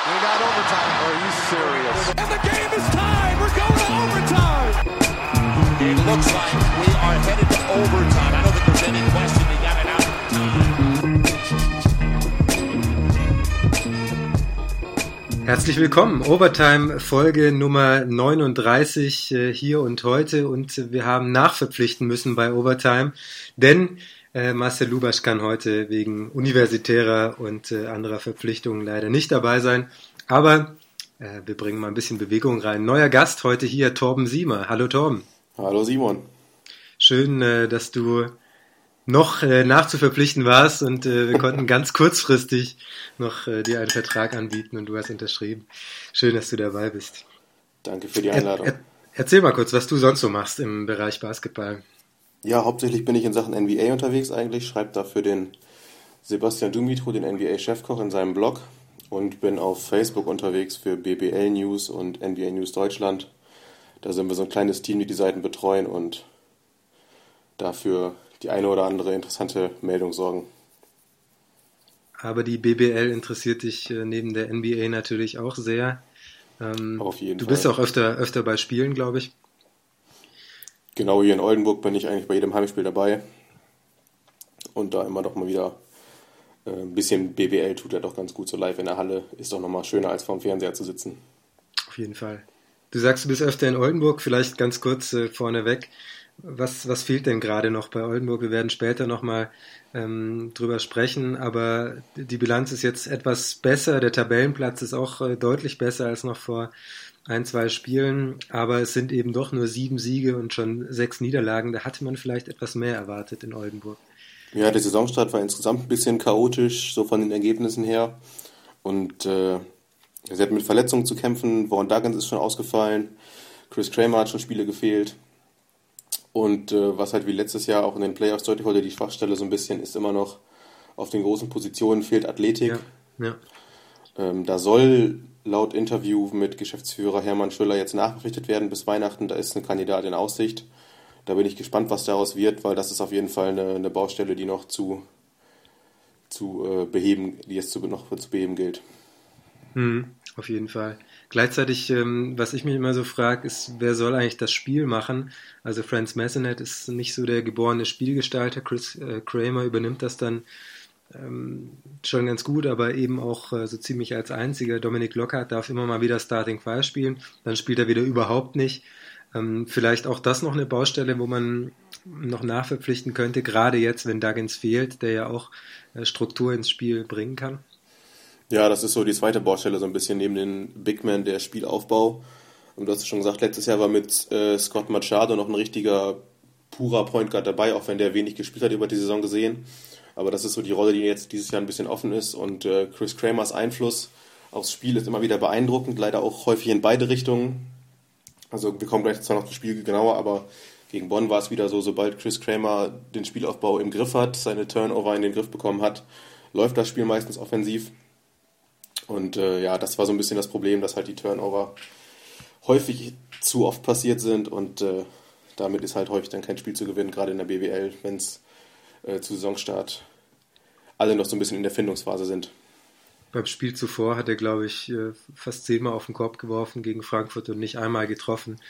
We got overtime. Are you serious? And the game is tied. We're going to overtime. It looks like we are headed to overtime. I don't think there's any question they got it out of time. Herzlich willkommen, Overtime Folge Nummer 39 äh, hier und heute und wir haben nachverpflichten müssen bei Overtime, denn äh, Marcel Lubasch kann heute wegen universitärer und äh, anderer Verpflichtungen leider nicht dabei sein. Aber äh, wir bringen mal ein bisschen Bewegung rein. Neuer Gast heute hier, Torben Siemer. Hallo Torben. Hallo Simon. Schön, äh, dass du noch äh, nachzuverpflichten warst und äh, wir konnten ganz kurzfristig noch dir einen Vertrag anbieten und du hast unterschrieben. Schön, dass du dabei bist. Danke für die Einladung. Er, er, erzähl mal kurz, was du sonst so machst im Bereich Basketball. Ja, hauptsächlich bin ich in Sachen NBA unterwegs eigentlich, schreibe da für den Sebastian Dumitru, den NBA-Chefkoch, in seinem Blog und bin auf Facebook unterwegs für BBL News und NBA News Deutschland. Da sind wir so ein kleines Team, die die Seiten betreuen und dafür die eine oder andere interessante Meldung sorgen. Aber die BBL interessiert dich äh, neben der NBA natürlich auch sehr. Ähm, Auf jeden du Fall. bist auch öfter, öfter bei Spielen, glaube ich. Genau, hier in Oldenburg bin ich eigentlich bei jedem Heimspiel dabei. Und da immer doch mal wieder äh, ein bisschen BBL tut er doch ganz gut. So live in der Halle ist doch nochmal schöner, als vorm Fernseher zu sitzen. Auf jeden Fall. Du sagst, du bist öfter in Oldenburg, vielleicht ganz kurz äh, vorneweg. Was, was fehlt denn gerade noch bei Oldenburg? Wir werden später nochmal ähm, drüber sprechen, aber die Bilanz ist jetzt etwas besser. Der Tabellenplatz ist auch äh, deutlich besser als noch vor ein, zwei Spielen, aber es sind eben doch nur sieben Siege und schon sechs Niederlagen. Da hatte man vielleicht etwas mehr erwartet in Oldenburg. Ja, der Saisonstart war insgesamt ein bisschen chaotisch, so von den Ergebnissen her. Und äh, sie hatten mit Verletzungen zu kämpfen. Warren Duggins ist schon ausgefallen. Chris Kramer hat schon Spiele gefehlt. Und äh, was halt wie letztes Jahr auch in den Playoffs deutlich wurde, die Schwachstelle so ein bisschen, ist immer noch auf den großen Positionen fehlt Athletik. Ja, ja. Ähm, da soll laut Interview mit Geschäftsführer Hermann Schüller jetzt nachberichtet werden bis Weihnachten. Da ist ein Kandidat in Aussicht. Da bin ich gespannt, was daraus wird, weil das ist auf jeden Fall eine, eine Baustelle, die noch zu, zu äh, beheben, die jetzt zu, noch zu beheben gilt. Hm, auf jeden Fall. Gleichzeitig, ähm, was ich mich immer so frage, ist, wer soll eigentlich das Spiel machen? Also Franz Massenet ist nicht so der geborene Spielgestalter. Chris äh, Kramer übernimmt das dann ähm, schon ganz gut, aber eben auch äh, so ziemlich als einziger. Dominik Lockhart darf immer mal wieder Starting Five spielen, dann spielt er wieder überhaupt nicht. Ähm, vielleicht auch das noch eine Baustelle, wo man noch nachverpflichten könnte, gerade jetzt, wenn Duggins fehlt, der ja auch äh, Struktur ins Spiel bringen kann. Ja, das ist so die zweite Baustelle, so ein bisschen neben den Big Man der Spielaufbau. Und du hast schon gesagt, letztes Jahr war mit äh, Scott Machado noch ein richtiger purer Point Guard dabei, auch wenn der wenig gespielt hat über die Saison gesehen. Aber das ist so die Rolle, die jetzt dieses Jahr ein bisschen offen ist. Und äh, Chris Kramers Einfluss aufs Spiel ist immer wieder beeindruckend, leider auch häufig in beide Richtungen. Also wir kommen gleich zwar noch zum Spiel genauer, aber gegen Bonn war es wieder so, sobald Chris Kramer den Spielaufbau im Griff hat, seine Turnover in den Griff bekommen hat, läuft das Spiel meistens offensiv. Und äh, ja, das war so ein bisschen das Problem, dass halt die Turnover häufig zu oft passiert sind und äh, damit ist halt häufig dann kein Spiel zu gewinnen, gerade in der BWL, wenn es äh, zu Saisonstart alle noch so ein bisschen in der Findungsphase sind. Beim Spiel zuvor hat er, glaube ich, äh, fast zehnmal auf den Korb geworfen gegen Frankfurt und nicht einmal getroffen.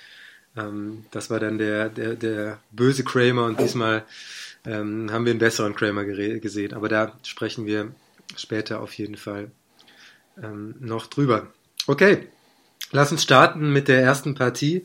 Ähm, das war dann der, der, der böse Kramer und diesmal ähm, haben wir einen besseren Kramer gesehen. Aber da sprechen wir später auf jeden Fall ähm, noch drüber. Okay, lass uns starten mit der ersten Partie.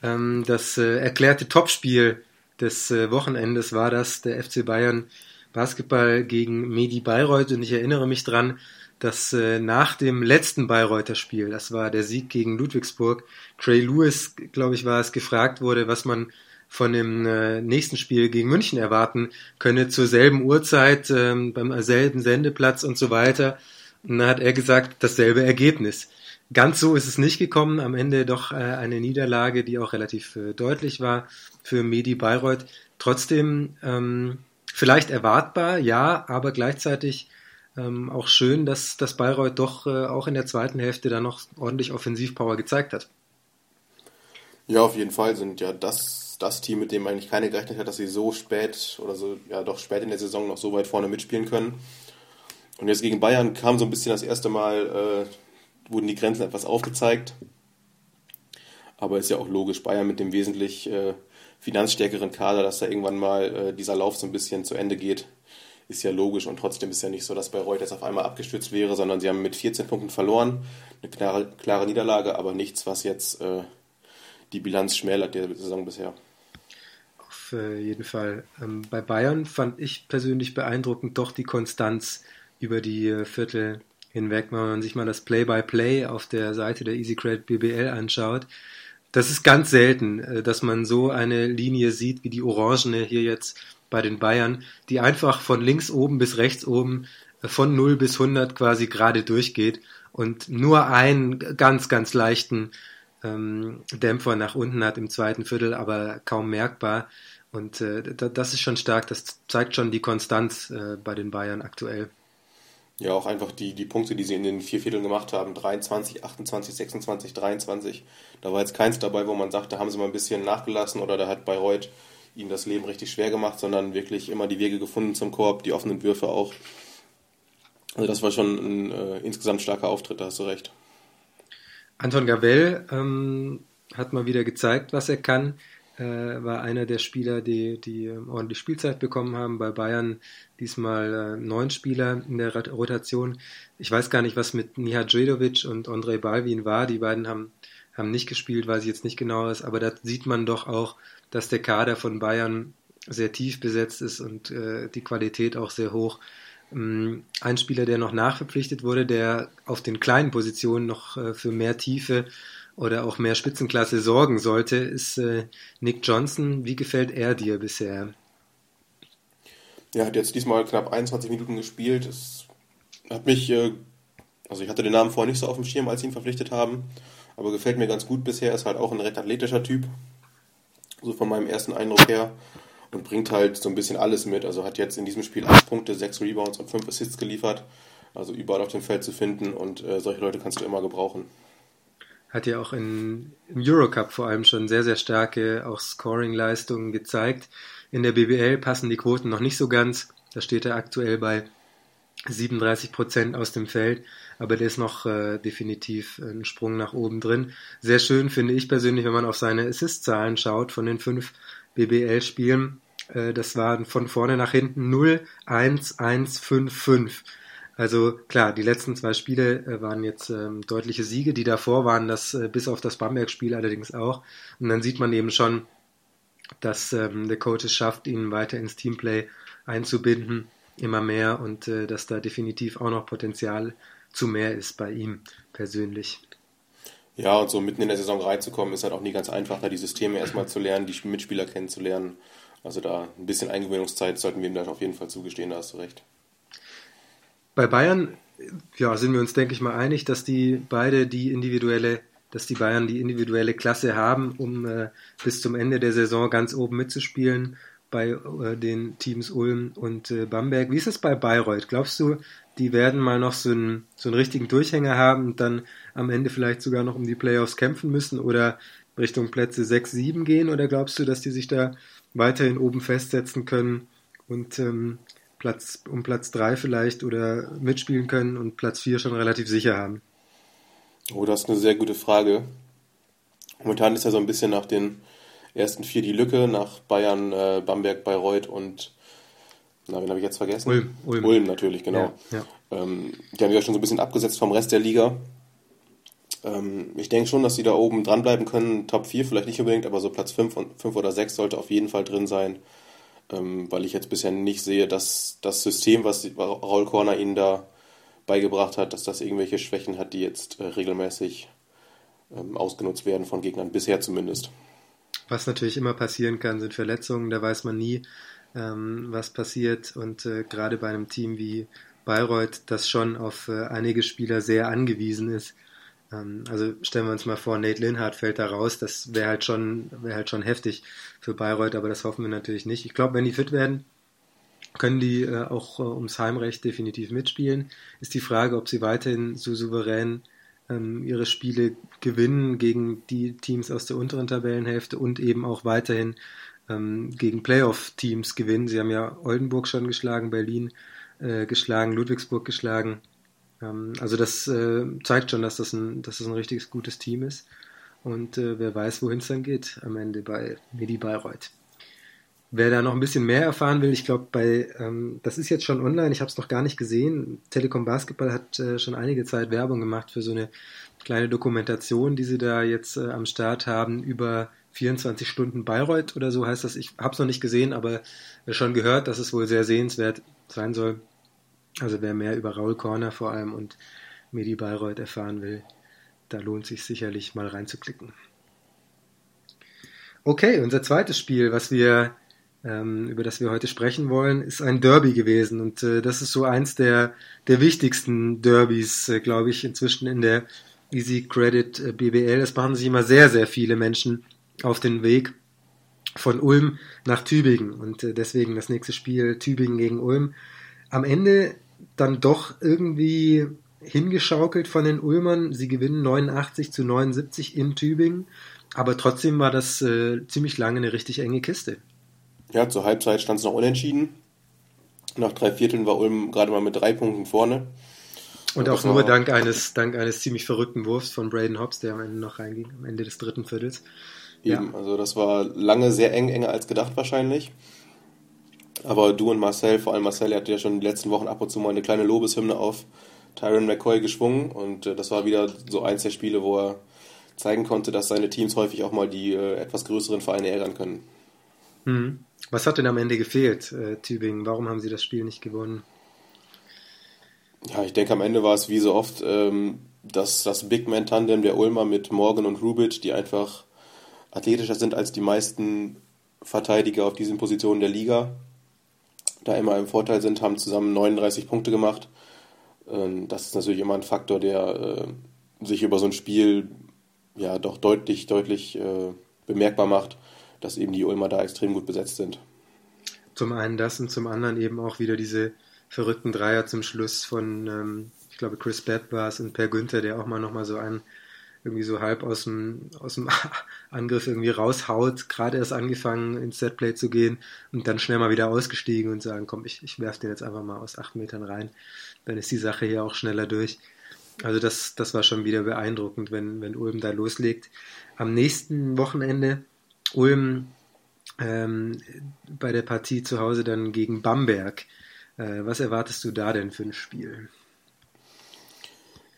Das äh, erklärte Topspiel des äh, Wochenendes war das der FC Bayern Basketball gegen Medi Bayreuth und ich erinnere mich dran, dass äh, nach dem letzten Bayreuther Spiel, das war der Sieg gegen Ludwigsburg, Trey Lewis, glaube ich, war es, gefragt wurde, was man von dem äh, nächsten Spiel gegen München erwarten könne, zur selben Uhrzeit, ähm, beim selben Sendeplatz und so weiter. Und dann hat er gesagt, dasselbe Ergebnis. Ganz so ist es nicht gekommen. Am Ende doch äh, eine Niederlage, die auch relativ äh, deutlich war für Medi Bayreuth. Trotzdem ähm, vielleicht erwartbar, ja, aber gleichzeitig ähm, auch schön, dass, dass Bayreuth doch äh, auch in der zweiten Hälfte dann noch ordentlich Offensivpower gezeigt hat. Ja, auf jeden Fall sind ja das, das Team, mit dem eigentlich keiner gerechnet hat, dass sie so spät oder so, ja doch spät in der Saison noch so weit vorne mitspielen können. Und jetzt gegen Bayern kam so ein bisschen das erste Mal äh, wurden die Grenzen etwas aufgezeigt. Aber ist ja auch logisch, Bayern mit dem wesentlich äh, finanzstärkeren Kader, dass da irgendwann mal äh, dieser Lauf so ein bisschen zu Ende geht, ist ja logisch. Und trotzdem ist ja nicht so, dass Bayreuth jetzt auf einmal abgestürzt wäre, sondern sie haben mit 14 Punkten verloren. Eine klare, klare Niederlage, aber nichts, was jetzt äh, die Bilanz schmälert der Saison bisher. Auf äh, jeden Fall. Ähm, bei Bayern fand ich persönlich beeindruckend doch die Konstanz über die äh, Viertel hinweg, wenn man sich mal das Play-by-Play -play auf der Seite der EasyCredit BBL anschaut. Das ist ganz selten, äh, dass man so eine Linie sieht wie die orangene hier jetzt bei den Bayern, die einfach von links oben bis rechts oben äh, von 0 bis 100 quasi gerade durchgeht und nur einen ganz, ganz leichten ähm, Dämpfer nach unten hat im zweiten Viertel, aber kaum merkbar. Und äh, das ist schon stark, das zeigt schon die Konstanz äh, bei den Bayern aktuell. Ja, auch einfach die, die Punkte, die sie in den vier Vierteln gemacht haben, 23, 28, 26, 23. Da war jetzt keins dabei, wo man sagt, da haben sie mal ein bisschen nachgelassen oder da hat Bayreuth ihnen das Leben richtig schwer gemacht, sondern wirklich immer die Wege gefunden zum Korb, die offenen Würfe auch. Also das war schon ein äh, insgesamt starker Auftritt, da hast du recht. Anton Gavell ähm, hat mal wieder gezeigt, was er kann. Äh, war einer der Spieler, die, die ähm, ordentlich Spielzeit bekommen haben. Bei Bayern diesmal äh, neun Spieler in der Rotation. Ich weiß gar nicht, was mit Nihat Djedovic und Andrei Balvin war. Die beiden haben, haben nicht gespielt, weiß ich jetzt nicht genau ist. Aber da sieht man doch auch, dass der Kader von Bayern sehr tief besetzt ist und äh, die Qualität auch sehr hoch. Ähm, ein Spieler, der noch nachverpflichtet wurde, der auf den kleinen Positionen noch äh, für mehr Tiefe oder auch mehr Spitzenklasse sorgen sollte, ist äh, Nick Johnson. Wie gefällt er dir bisher? Er hat jetzt diesmal knapp 21 Minuten gespielt. Es hat mich, äh, also ich hatte den Namen vorher nicht so auf dem Schirm, als sie ihn verpflichtet haben, aber gefällt mir ganz gut bisher. Ist halt auch ein recht athletischer Typ, so von meinem ersten Eindruck her und bringt halt so ein bisschen alles mit. Also hat jetzt in diesem Spiel 8 Punkte, 6 Rebounds und 5 Assists geliefert. Also überall auf dem Feld zu finden und äh, solche Leute kannst du immer gebrauchen. Hat ja auch in, im Eurocup vor allem schon sehr, sehr starke auch Scoring-Leistungen gezeigt. In der BBL passen die Quoten noch nicht so ganz. Da steht er aktuell bei 37 Prozent aus dem Feld, aber der ist noch äh, definitiv ein Sprung nach oben drin. Sehr schön finde ich persönlich, wenn man auf seine Assist-Zahlen schaut von den fünf BBL-Spielen. Äh, das waren von vorne nach hinten 0, 1, 1, 5, 5. Also klar, die letzten zwei Spiele äh, waren jetzt ähm, deutliche Siege, die davor waren das äh, bis auf das Bamberg-Spiel allerdings auch. Und dann sieht man eben schon, dass ähm, der Coach es schafft, ihn weiter ins Teamplay einzubinden, immer mehr und äh, dass da definitiv auch noch Potenzial zu mehr ist bei ihm persönlich. Ja, und so mitten in der Saison reinzukommen, ist halt auch nie ganz einfach, da die Systeme erstmal zu lernen, die Mitspieler kennenzulernen. Also da ein bisschen Eingewöhnungszeit sollten wir ihm da auf jeden Fall zugestehen, da hast du recht. Bei Bayern, ja, sind wir uns, denke ich mal, einig, dass die beide die individuelle, dass die Bayern die individuelle Klasse haben, um äh, bis zum Ende der Saison ganz oben mitzuspielen bei äh, den Teams Ulm und äh, Bamberg. Wie ist es bei Bayreuth? Glaubst du, die werden mal noch so einen, so einen richtigen Durchhänger haben und dann am Ende vielleicht sogar noch um die Playoffs kämpfen müssen oder Richtung Plätze 6, 7 gehen? Oder glaubst du, dass die sich da weiterhin oben festsetzen können und ähm, Platz, um Platz 3 vielleicht oder mitspielen können und Platz 4 schon relativ sicher haben? Oh, das ist eine sehr gute Frage. Momentan ist ja so ein bisschen nach den ersten vier die Lücke, nach Bayern, äh, Bamberg, Bayreuth und na, wen habe ich jetzt vergessen? Ulm. Ulm, Ulm natürlich, genau. Ja, ja. Ähm, die haben ja schon so ein bisschen abgesetzt vom Rest der Liga. Ähm, ich denke schon, dass sie da oben dranbleiben können. Top 4 vielleicht nicht unbedingt, aber so Platz 5, und, 5 oder 6 sollte auf jeden Fall drin sein. Ähm, weil ich jetzt bisher nicht sehe, dass das System, was Raul Korner ihnen da beigebracht hat, dass das irgendwelche Schwächen hat, die jetzt äh, regelmäßig ähm, ausgenutzt werden von Gegnern, bisher zumindest. Was natürlich immer passieren kann, sind Verletzungen. Da weiß man nie, ähm, was passiert. Und äh, gerade bei einem Team wie Bayreuth, das schon auf äh, einige Spieler sehr angewiesen ist. Ähm, also stellen wir uns mal vor, Nate Linhardt fällt da raus. Das wäre halt schon, wäre halt schon heftig für Bayreuth, aber das hoffen wir natürlich nicht. Ich glaube, wenn die fit werden, können die äh, auch äh, ums Heimrecht definitiv mitspielen. Ist die Frage, ob sie weiterhin so souverän ähm, ihre Spiele gewinnen gegen die Teams aus der unteren Tabellenhälfte und eben auch weiterhin ähm, gegen Playoff-Teams gewinnen. Sie haben ja Oldenburg schon geschlagen, Berlin äh, geschlagen, Ludwigsburg geschlagen. Ähm, also das äh, zeigt schon, dass das, ein, dass das ein richtig gutes Team ist. Und äh, wer weiß, wohin es dann geht am Ende bei Medi Bayreuth. Wer da noch ein bisschen mehr erfahren will, ich glaube, bei ähm, das ist jetzt schon online, ich habe es noch gar nicht gesehen. Telekom Basketball hat äh, schon einige Zeit Werbung gemacht für so eine kleine Dokumentation, die sie da jetzt äh, am Start haben über 24 Stunden Bayreuth oder so heißt das. Ich habe es noch nicht gesehen, aber äh, schon gehört, dass es wohl sehr sehenswert sein soll. Also wer mehr über Raul Corner vor allem und Medi Bayreuth erfahren will, da lohnt sich sicherlich mal reinzuklicken. Okay, unser zweites Spiel, was wir ähm, über das wir heute sprechen wollen, ist ein Derby gewesen und äh, das ist so eins der der wichtigsten Derbys, äh, glaube ich, inzwischen in der Easy Credit äh, BBL. Es machen sich immer sehr sehr viele Menschen auf den Weg von Ulm nach Tübingen und äh, deswegen das nächste Spiel Tübingen gegen Ulm. Am Ende dann doch irgendwie hingeschaukelt von den Ulmern. Sie gewinnen 89 zu 79 in Tübingen, aber trotzdem war das äh, ziemlich lange eine richtig enge Kiste. Ja, zur Halbzeit stand es noch unentschieden. Nach drei Vierteln war Ulm gerade mal mit drei Punkten vorne. Und, auch nur dank eines, dank eines ziemlich verrückten Wurfs von Braden Hobbs, der am Ende noch reinging, am Ende des dritten Viertels. Eben, ja. also das war lange sehr eng, enger als gedacht wahrscheinlich. Aber du und Marcel, vor allem Marcel, hat ja schon die letzten Wochen ab und zu mal eine kleine Lobeshymne auf Tyron McCoy geschwungen und äh, das war wieder so eins der Spiele, wo er zeigen konnte, dass seine Teams häufig auch mal die äh, etwas größeren Vereine ärgern können. Hm. Was hat denn am Ende gefehlt, äh, Tübingen? Warum haben sie das Spiel nicht gewonnen? Ja, ich denke, am Ende war es wie so oft ähm, dass das Big Man Tandem der Ulmer mit Morgan und Rubit, die einfach athletischer sind als die meisten Verteidiger auf diesen Positionen der Liga, da immer im Vorteil sind, haben zusammen 39 Punkte gemacht. Ähm, das ist natürlich immer ein Faktor, der äh, sich über so ein Spiel ja doch deutlich, deutlich äh, bemerkbar macht, dass eben die Ulmer da extrem gut besetzt sind. Zum einen das und zum anderen eben auch wieder diese verrückten Dreier zum Schluss von, ähm, ich glaube, Chris es und Per Günther, der auch mal nochmal so einen irgendwie so halb aus dem, aus dem Angriff irgendwie raushaut, gerade erst angefangen ins Setplay zu gehen und dann schnell mal wieder ausgestiegen und sagen, komm, ich, ich werfe den jetzt einfach mal aus acht Metern rein. Dann ist die Sache hier auch schneller durch. Also das, das war schon wieder beeindruckend, wenn, wenn Ulm da loslegt. Am nächsten Wochenende Ulm ähm, bei der Partie zu Hause dann gegen Bamberg. Äh, was erwartest du da denn für ein Spiel?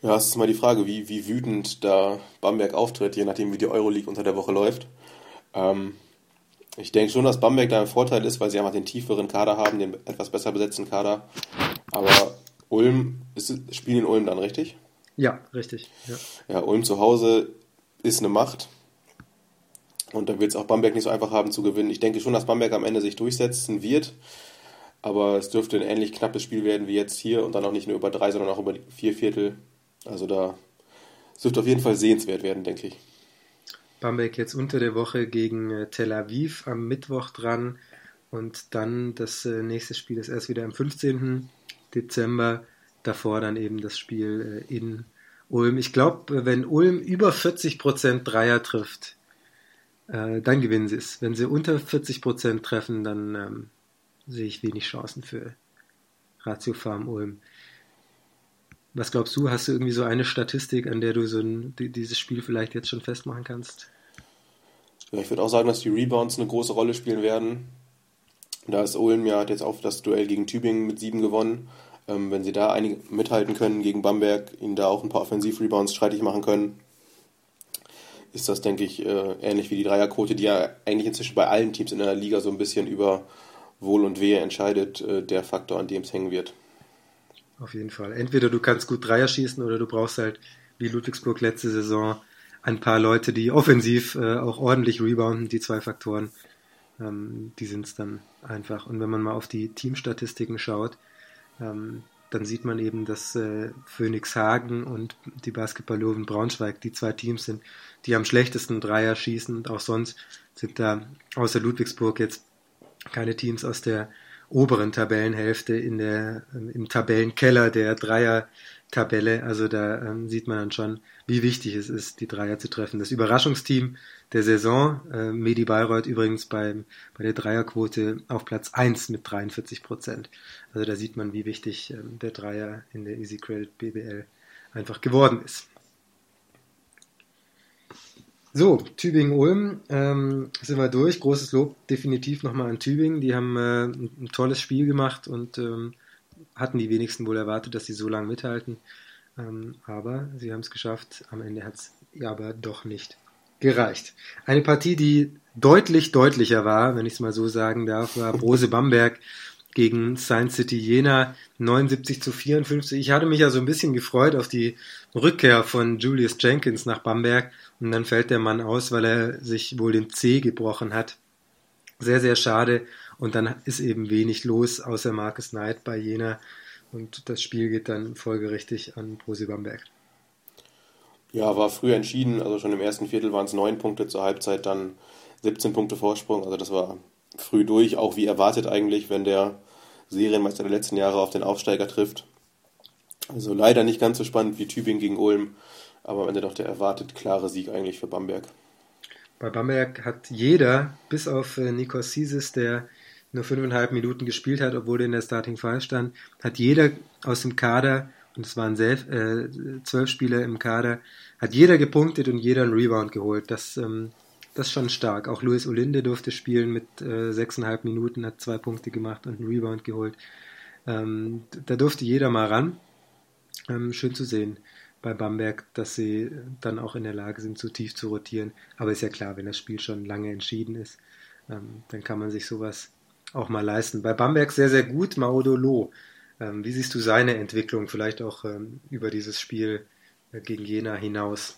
Ja, es ist mal die Frage, wie, wie wütend da Bamberg auftritt, je nachdem, wie die Euroleague unter der Woche läuft. Ähm, ich denke schon, dass Bamberg da ein Vorteil ist, weil sie einfach den tieferen Kader haben, den etwas besser besetzten Kader. Aber Ulm, ist, spielen in Ulm dann richtig? Ja, richtig. Ja. ja, Ulm zu Hause ist eine Macht. Und da wird es auch Bamberg nicht so einfach haben zu gewinnen. Ich denke schon, dass Bamberg am Ende sich durchsetzen wird. Aber es dürfte ein ähnlich knappes Spiel werden wie jetzt hier und dann auch nicht nur über drei, sondern auch über vier Viertel. Also da es dürfte auf jeden Fall sehenswert werden, denke ich. Bamberg jetzt unter der Woche gegen äh, Tel Aviv am Mittwoch dran und dann das äh, nächste Spiel ist erst wieder am 15. Dezember. Davor dann eben das Spiel äh, in Ulm. Ich glaube, wenn Ulm über 40% Dreier trifft, dann gewinnen sie es. Wenn sie unter 40% treffen, dann ähm, sehe ich wenig Chancen für Ratio Farm Ulm. Was glaubst du? Hast du irgendwie so eine Statistik, an der du so ein, dieses Spiel vielleicht jetzt schon festmachen kannst? Ja, ich würde auch sagen, dass die Rebounds eine große Rolle spielen werden. Da ist Ulm ja hat jetzt auch das Duell gegen Tübingen mit sieben gewonnen. Ähm, wenn sie da einige mithalten können gegen Bamberg, ihnen da auch ein paar Offensiv-Rebounds streitig machen können, ist das, denke ich, äh, ähnlich wie die Dreierquote, die ja eigentlich inzwischen bei allen Teams in der Liga so ein bisschen über Wohl und Wehe entscheidet, äh, der Faktor, an dem es hängen wird. Auf jeden Fall. Entweder du kannst gut Dreier schießen oder du brauchst halt, wie Ludwigsburg letzte Saison, ein paar Leute, die offensiv äh, auch ordentlich rebounden, die zwei Faktoren. Ähm, die sind es dann einfach. Und wenn man mal auf die Teamstatistiken schaut, ähm, dann sieht man eben, dass äh, Phoenix Hagen und die Basketball-Löwen Braunschweig die zwei Teams sind, die am schlechtesten Dreier schießen. Und auch sonst sind da außer Ludwigsburg jetzt keine Teams aus der oberen Tabellenhälfte in der, im Tabellenkeller der Dreier-Tabelle. Also da ähm, sieht man dann schon, wie wichtig es ist, die Dreier zu treffen. Das Überraschungsteam der Saison, äh, Medi Bayreuth übrigens beim, bei der Dreierquote auf Platz 1 mit 43 Prozent. Also da sieht man, wie wichtig ähm, der Dreier in der Easy Credit BBL einfach geworden ist. So, Tübingen-Ulm ähm, sind wir durch. Großes Lob definitiv nochmal an Tübingen. Die haben äh, ein, tolles Spiel gemacht und ähm, hatten die wenigsten wohl erwartet, dass sie so lange mithalten. Ähm, aber sie haben es geschafft. Am Ende hat es aber doch nicht gereicht. Eine Partie, die deutlich deutlicher war, wenn ich es mal so sagen darf, war Brose Bamberg gegen Science City Jena 79 zu 54. Ich hatte mich ja so ein bisschen gefreut auf die Rückkehr von Julius Jenkins nach Bamberg und dann fällt der Mann aus, weil er sich wohl den C gebrochen hat. Sehr, sehr schade und dann ist eben wenig los außer Marcus Knight bei Jena und das Spiel geht dann folgerichtig an Prosi Bamberg. Ja, war früh entschieden, also schon im ersten Viertel waren es neun Punkte, zur Halbzeit dann 17 Punkte Vorsprung, also das war früh durch, auch wie erwartet eigentlich, wenn der Serienmeister der letzten Jahre auf den Aufsteiger trifft. Also leider nicht ganz so spannend wie Tübingen gegen Ulm, aber am Ende doch der erwartet klare Sieg eigentlich für Bamberg. Bei Bamberg hat jeder, bis auf äh, Nikos Sisis, der nur fünfeinhalb Minuten gespielt hat, obwohl er in der Starting Five stand, hat jeder aus dem Kader, und es waren self, äh, zwölf Spieler im Kader, hat jeder gepunktet und jeder einen Rebound geholt. Das ähm, das ist schon stark. Auch Luis Olinde durfte spielen mit äh, sechseinhalb Minuten, hat zwei Punkte gemacht und einen Rebound geholt. Ähm, da durfte jeder mal ran. Ähm, schön zu sehen bei Bamberg, dass sie dann auch in der Lage sind, zu tief zu rotieren. Aber ist ja klar, wenn das Spiel schon lange entschieden ist, ähm, dann kann man sich sowas auch mal leisten. Bei Bamberg sehr, sehr gut, Maudolo. Ähm, wie siehst du seine Entwicklung vielleicht auch ähm, über dieses Spiel äh, gegen Jena hinaus?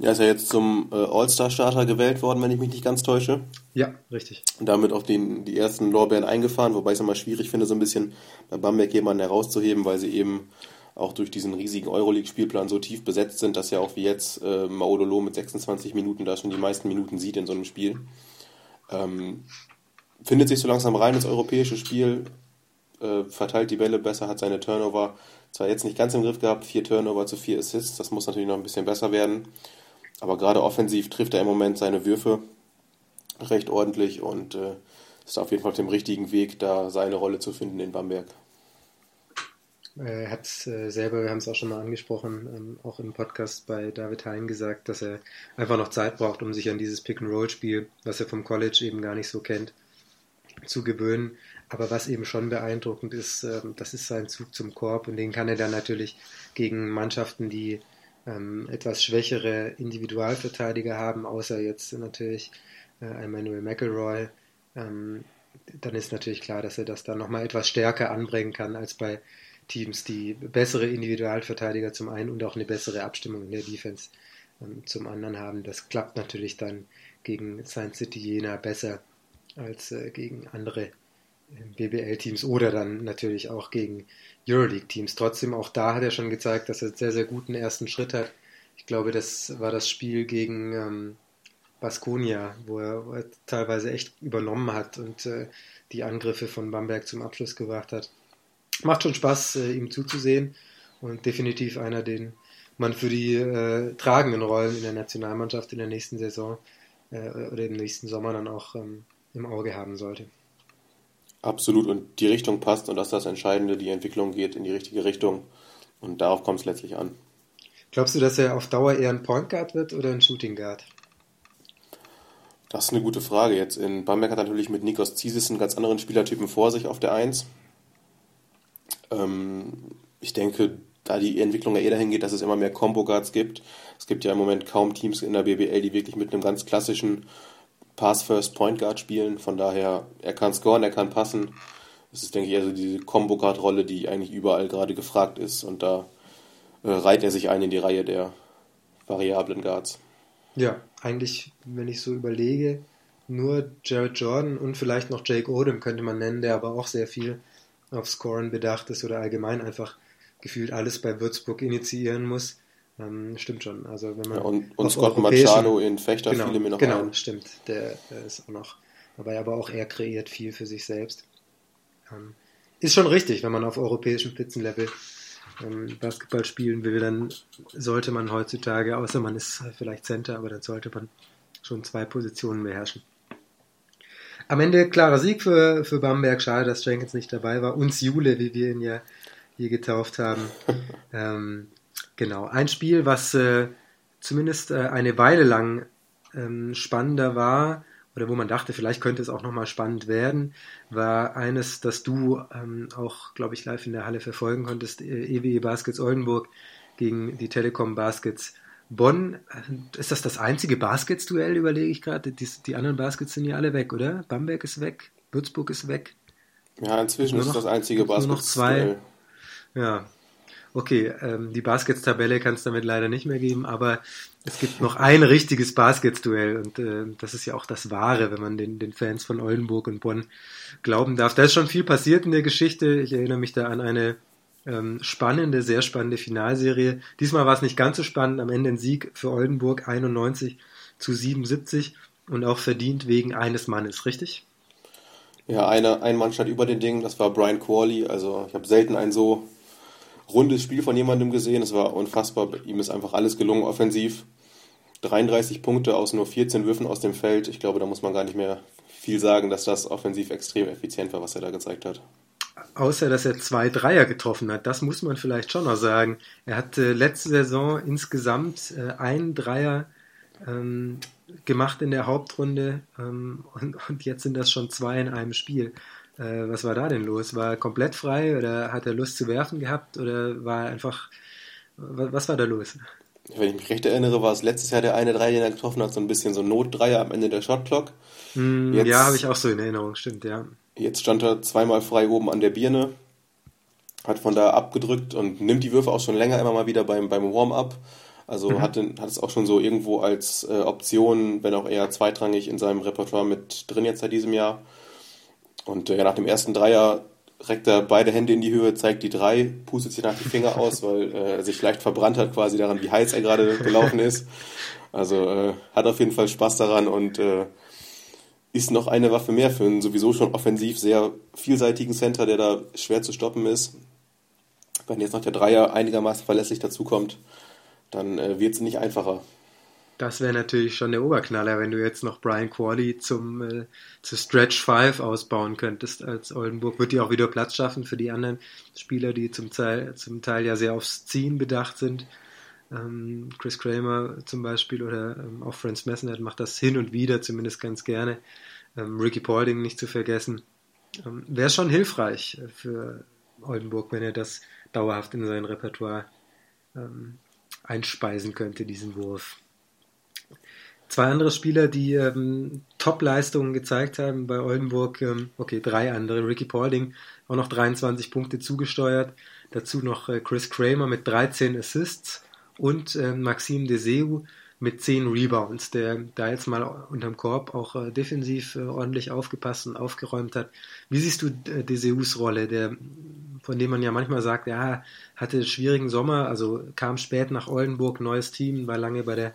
Ja, ist ja jetzt zum äh, All-Star-Starter gewählt worden, wenn ich mich nicht ganz täusche. Ja, richtig. Und damit auch den, die ersten Lorbeeren eingefahren, wobei ich es immer schwierig finde, so ein bisschen bei Bamberg jemanden herauszuheben, weil sie eben auch durch diesen riesigen Euroleague-Spielplan so tief besetzt sind, dass ja auch wie jetzt äh, Maudolo mit 26 Minuten da schon die meisten Minuten sieht in so einem Spiel. Ähm, findet sich so langsam rein ins europäische Spiel, äh, verteilt die Bälle besser, hat seine Turnover zwar jetzt nicht ganz im Griff gehabt, vier Turnover zu vier Assists, das muss natürlich noch ein bisschen besser werden. Aber gerade offensiv trifft er im Moment seine Würfe recht ordentlich und äh, ist auf jeden Fall auf dem richtigen Weg, da seine Rolle zu finden in Bamberg. Er hat äh, selber, wir haben es auch schon mal angesprochen, ähm, auch im Podcast bei David Hein gesagt, dass er einfach noch Zeit braucht, um sich an dieses Pick-and-Roll-Spiel, was er vom College eben gar nicht so kennt, zu gewöhnen. Aber was eben schon beeindruckend ist, äh, das ist sein Zug zum Korb und den kann er dann natürlich gegen Mannschaften, die ähm, etwas schwächere Individualverteidiger haben, außer jetzt natürlich äh, Emmanuel McElroy, ähm, dann ist natürlich klar, dass er das dann nochmal etwas stärker anbringen kann als bei Teams, die bessere Individualverteidiger zum einen und auch eine bessere Abstimmung in der Defense ähm, zum anderen haben. Das klappt natürlich dann gegen Science City Jena besser als äh, gegen andere BBL-Teams oder dann natürlich auch gegen Euroleague-Teams. Trotzdem, auch da hat er schon gezeigt, dass er einen sehr, sehr guten ersten Schritt hat. Ich glaube, das war das Spiel gegen ähm, Baskonia, wo er, wo er, teilweise echt übernommen hat und äh, die Angriffe von Bamberg zum Abschluss gebracht hat. Macht schon Spaß, äh, ihm zuzusehen und definitiv einer, den man für die äh, tragenden Rollen in der Nationalmannschaft in der nächsten Saison äh, oder im nächsten Sommer dann auch ähm, im Auge haben sollte. Absolut, und die Richtung passt und das ist das Entscheidende, die Entwicklung geht in die richtige Richtung und darauf kommt es letztlich an. Glaubst du, dass er auf Dauer eher ein Point Guard wird oder ein Shooting Guard? Das ist eine gute Frage. Jetzt in Bamberg hat natürlich mit Nikos Zisis einen ganz anderen Spielertypen vor sich auf der 1. Ähm, ich denke, da die Entwicklung ja eher dahin geht, dass es immer mehr Combo Guards gibt. Es gibt ja im Moment kaum Teams in der BBL, die wirklich mit einem ganz klassischen Pass-First Point Guard spielen. Von daher, er kann scoren, er kann passen. Das ist, denke ich, also diese Combo Guard Rolle, die eigentlich überall gerade gefragt ist. Und da äh, reiht er sich ein in die Reihe der variablen Guards. Ja, eigentlich, wenn ich so überlege, nur Jared Jordan und vielleicht noch Jake Odom könnte man nennen, der aber auch sehr viel auf Scoren bedacht ist oder allgemein einfach gefühlt alles bei Würzburg initiieren muss. Ähm, stimmt schon. Also wenn man ja, und, und Scott Machado in Fechter genau, fiel mir noch Genau, ein. stimmt. Der, der, ist auch noch dabei, aber auch er kreiert viel für sich selbst. Ähm, ist schon richtig, wenn man auf europäischem Spitzenlevel ähm, Basketball spielen will, dann sollte man heutzutage, außer man ist vielleicht Center, aber dann sollte man schon zwei Positionen beherrschen. Am Ende klarer Sieg für, für Bamberg. Schade, dass Jenkins nicht dabei war. Uns Jule, wie wir ihn ja hier getauft haben. ähm, genau. Ein Spiel, was äh, zumindest äh, eine Weile lang ähm, spannender war, oder wo man dachte, vielleicht könnte es auch nochmal spannend werden, war eines, das du ähm, auch, glaube ich, live in der Halle verfolgen konntest, äh, EWE Baskets Oldenburg gegen die Telekom Baskets Bonn. Ist das das einzige Baskets-Duell, überlege ich gerade? Die, die, anderen Baskets sind ja alle weg, oder? Bamberg ist weg, Würzburg ist weg. Ja, inzwischen ist, noch, das einzige Baskets-Duell. Nur noch zwei. Ja, okay, ähm, die Baskets-Tabelle kann es damit leider nicht mehr geben, aber es gibt noch ein richtiges Baskets-Duell und äh, das ist ja auch das Wahre, wenn man den, den Fans von Oldenburg und Bonn glauben darf. Da ist schon viel passiert in der Geschichte. Ich erinnere mich da an eine ähm, spannende, sehr spannende Finalserie. Diesmal war es nicht ganz so spannend. Am Ende ein Sieg für Oldenburg 91 zu 77 und auch verdient wegen eines Mannes, richtig? Ja, eine, ein Mann stand über den Dingen, das war Brian Corley. Also ich habe selten ein so rundes Spiel von jemandem gesehen. Es war unfassbar. Ihm ist einfach alles gelungen offensiv. 33 Punkte aus nur 14 Würfen aus dem Feld. Ich glaube, da muss man gar nicht mehr viel sagen, dass das offensiv extrem effizient war, was er da gezeigt hat. Außer, dass er zwei Dreier getroffen hat. Das muss man vielleicht schon noch sagen. Er hat letzte Saison insgesamt äh, einen Dreier ähm, gemacht in der Hauptrunde ähm, und, und, jetzt sind das schon zwei in einem Spiel. Äh, was war da denn los? War er komplett frei oder hat er Lust zu werfen gehabt oder war er einfach, was, war da los? Wenn ich mich recht erinnere, war es letztes Jahr der eine Dreier, den er getroffen hat, so ein bisschen so Notdreier am Ende der Shotclock. Mm, ja, habe ich auch so in Erinnerung, stimmt, ja. Jetzt stand er zweimal frei oben an der Birne, hat von da abgedrückt und nimmt die Würfe auch schon länger immer mal wieder beim, beim Warm-up. Also mhm. hat, hat es auch schon so irgendwo als äh, Option, wenn auch eher zweitrangig in seinem Repertoire mit drin jetzt seit diesem Jahr. Und äh, nach dem ersten Dreier reckt er beide Hände in die Höhe, zeigt die drei, pustet sich nach die Finger aus, weil äh, er sich leicht verbrannt hat quasi daran, wie heiß er gerade gelaufen ist. Also äh, hat auf jeden Fall Spaß daran und äh, ist noch eine Waffe mehr für einen sowieso schon offensiv sehr vielseitigen Center, der da schwer zu stoppen ist. Wenn jetzt noch der Dreier einigermaßen verlässlich dazukommt, dann äh, wird es nicht einfacher. Das wäre natürlich schon der Oberknaller, wenn du jetzt noch Brian Qualley zum äh, zu Stretch 5 ausbauen könntest als Oldenburg. Wird die auch wieder Platz schaffen für die anderen Spieler, die zum Teil, zum Teil ja sehr aufs Ziehen bedacht sind. Ähm, Chris Kramer zum Beispiel oder ähm, auch Franz Messner macht das hin und wieder, zumindest ganz gerne. Ähm, Ricky Paulding nicht zu vergessen. Ähm, wäre schon hilfreich für Oldenburg, wenn er das dauerhaft in sein Repertoire ähm, einspeisen könnte, diesen Wurf. Zwei andere Spieler, die ähm, Top-Leistungen gezeigt haben bei Oldenburg, ähm, okay, drei andere. Ricky Paulding auch noch 23 Punkte zugesteuert. Dazu noch äh, Chris Kramer mit 13 Assists und äh, Maxime Deseu mit 10 Rebounds, der da jetzt mal unterm Korb auch äh, defensiv äh, ordentlich aufgepasst und aufgeräumt hat. Wie siehst du äh, Deseus Rolle, der, von dem man ja manchmal sagt, ja, hatte einen schwierigen Sommer, also kam spät nach Oldenburg, neues Team, war lange bei der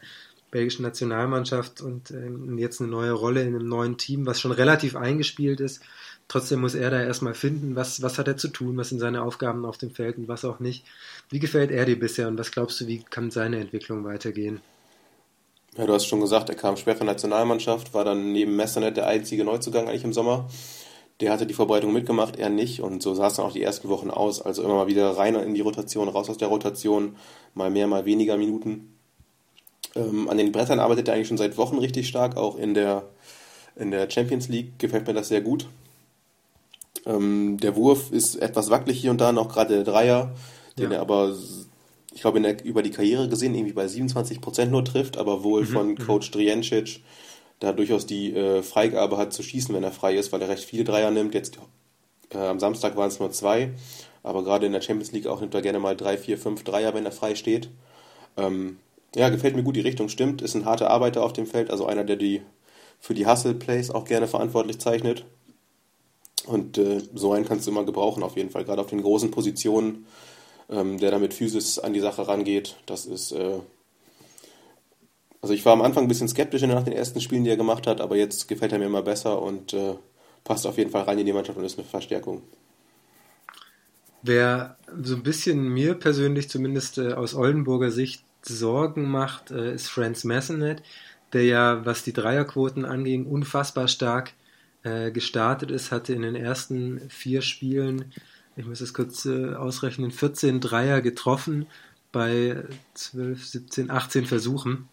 belgischen Nationalmannschaft und ähm, jetzt eine neue Rolle in einem neuen Team, was schon relativ eingespielt ist. Trotzdem muss er da erstmal finden, was, was hat er zu tun, was sind seine Aufgaben auf dem Feld und was auch nicht. Wie gefällt er dir bisher und was glaubst du, wie kann seine Entwicklung weitergehen? Ja, du hast schon gesagt, er kam schwer von der Nationalmannschaft, war dann neben Messernet der einzige Neuzugang eigentlich im Sommer. Der hatte die Vorbereitung mitgemacht, er nicht und so sah es dann auch die ersten Wochen aus. Also immer mal wieder rein in die Rotation, raus aus der Rotation, mal mehr, mal weniger Minuten. Ähm, an den Brettern arbeitet er eigentlich schon seit Wochen richtig stark, auch in der, in der Champions League gefällt mir das sehr gut. Ähm, der Wurf ist etwas wackelig hier und da, noch gerade der Dreier, den ja. er aber, ich glaube, über die Karriere gesehen, irgendwie bei 27% nur trifft, aber wohl mhm. von mhm. Coach Drijancic da durchaus die äh, Freigabe hat zu schießen, wenn er frei ist, weil er recht viele Dreier nimmt. Jetzt äh, am Samstag waren es nur zwei, aber gerade in der Champions League auch nimmt er gerne mal drei, vier, fünf Dreier, wenn er frei steht. Ähm, ja, gefällt mir gut, die Richtung stimmt. Ist ein harter Arbeiter auf dem Feld, also einer, der die für die Hustle-Plays auch gerne verantwortlich zeichnet. Und äh, so einen kannst du immer gebrauchen, auf jeden Fall, gerade auf den großen Positionen, ähm, der da mit Physis an die Sache rangeht. Das ist. Äh also, ich war am Anfang ein bisschen skeptisch nach den ersten Spielen, die er gemacht hat, aber jetzt gefällt er mir immer besser und äh, passt auf jeden Fall rein in die Mannschaft und ist eine Verstärkung. Wer so ein bisschen mir persönlich zumindest äh, aus Oldenburger Sicht Sorgen macht, äh, ist Franz Massenet, der ja, was die Dreierquoten anging, unfassbar stark äh, gestartet ist, hatte in den ersten vier Spielen, ich muss es kurz äh, ausrechnen, 14 Dreier getroffen bei 12, 17, 18 Versuchen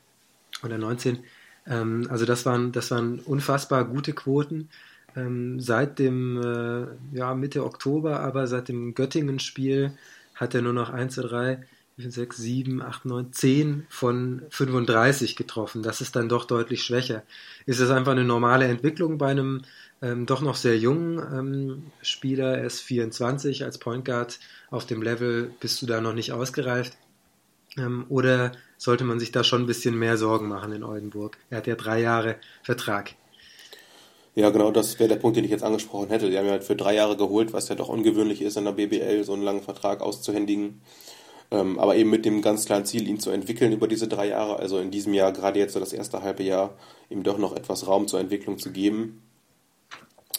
oder 19. Ähm, also das waren, das waren unfassbar gute Quoten. Ähm, seit dem äh, ja, Mitte Oktober, aber seit dem Göttingen-Spiel hat er nur noch 1, 2, 3, 4, 6, 7, 8, 9, 10 von 35 getroffen. Das ist dann doch deutlich schwächer. Ist das einfach eine normale Entwicklung bei einem ähm, doch noch sehr jungen ähm, Spieler? Er ist 24 als Point Guard auf dem Level, bist du da noch nicht ausgereift? Ähm, oder sollte man sich da schon ein bisschen mehr Sorgen machen in Oldenburg? Er hat ja drei Jahre Vertrag. Ja, genau, das wäre der Punkt, den ich jetzt angesprochen hätte. Die haben ja halt für drei Jahre geholt, was ja doch ungewöhnlich ist, in der BBL so einen langen Vertrag auszuhändigen. Ähm, aber eben mit dem ganz klaren Ziel, ihn zu entwickeln über diese drei Jahre. Also in diesem Jahr, gerade jetzt so das erste halbe Jahr, ihm doch noch etwas Raum zur Entwicklung zu geben.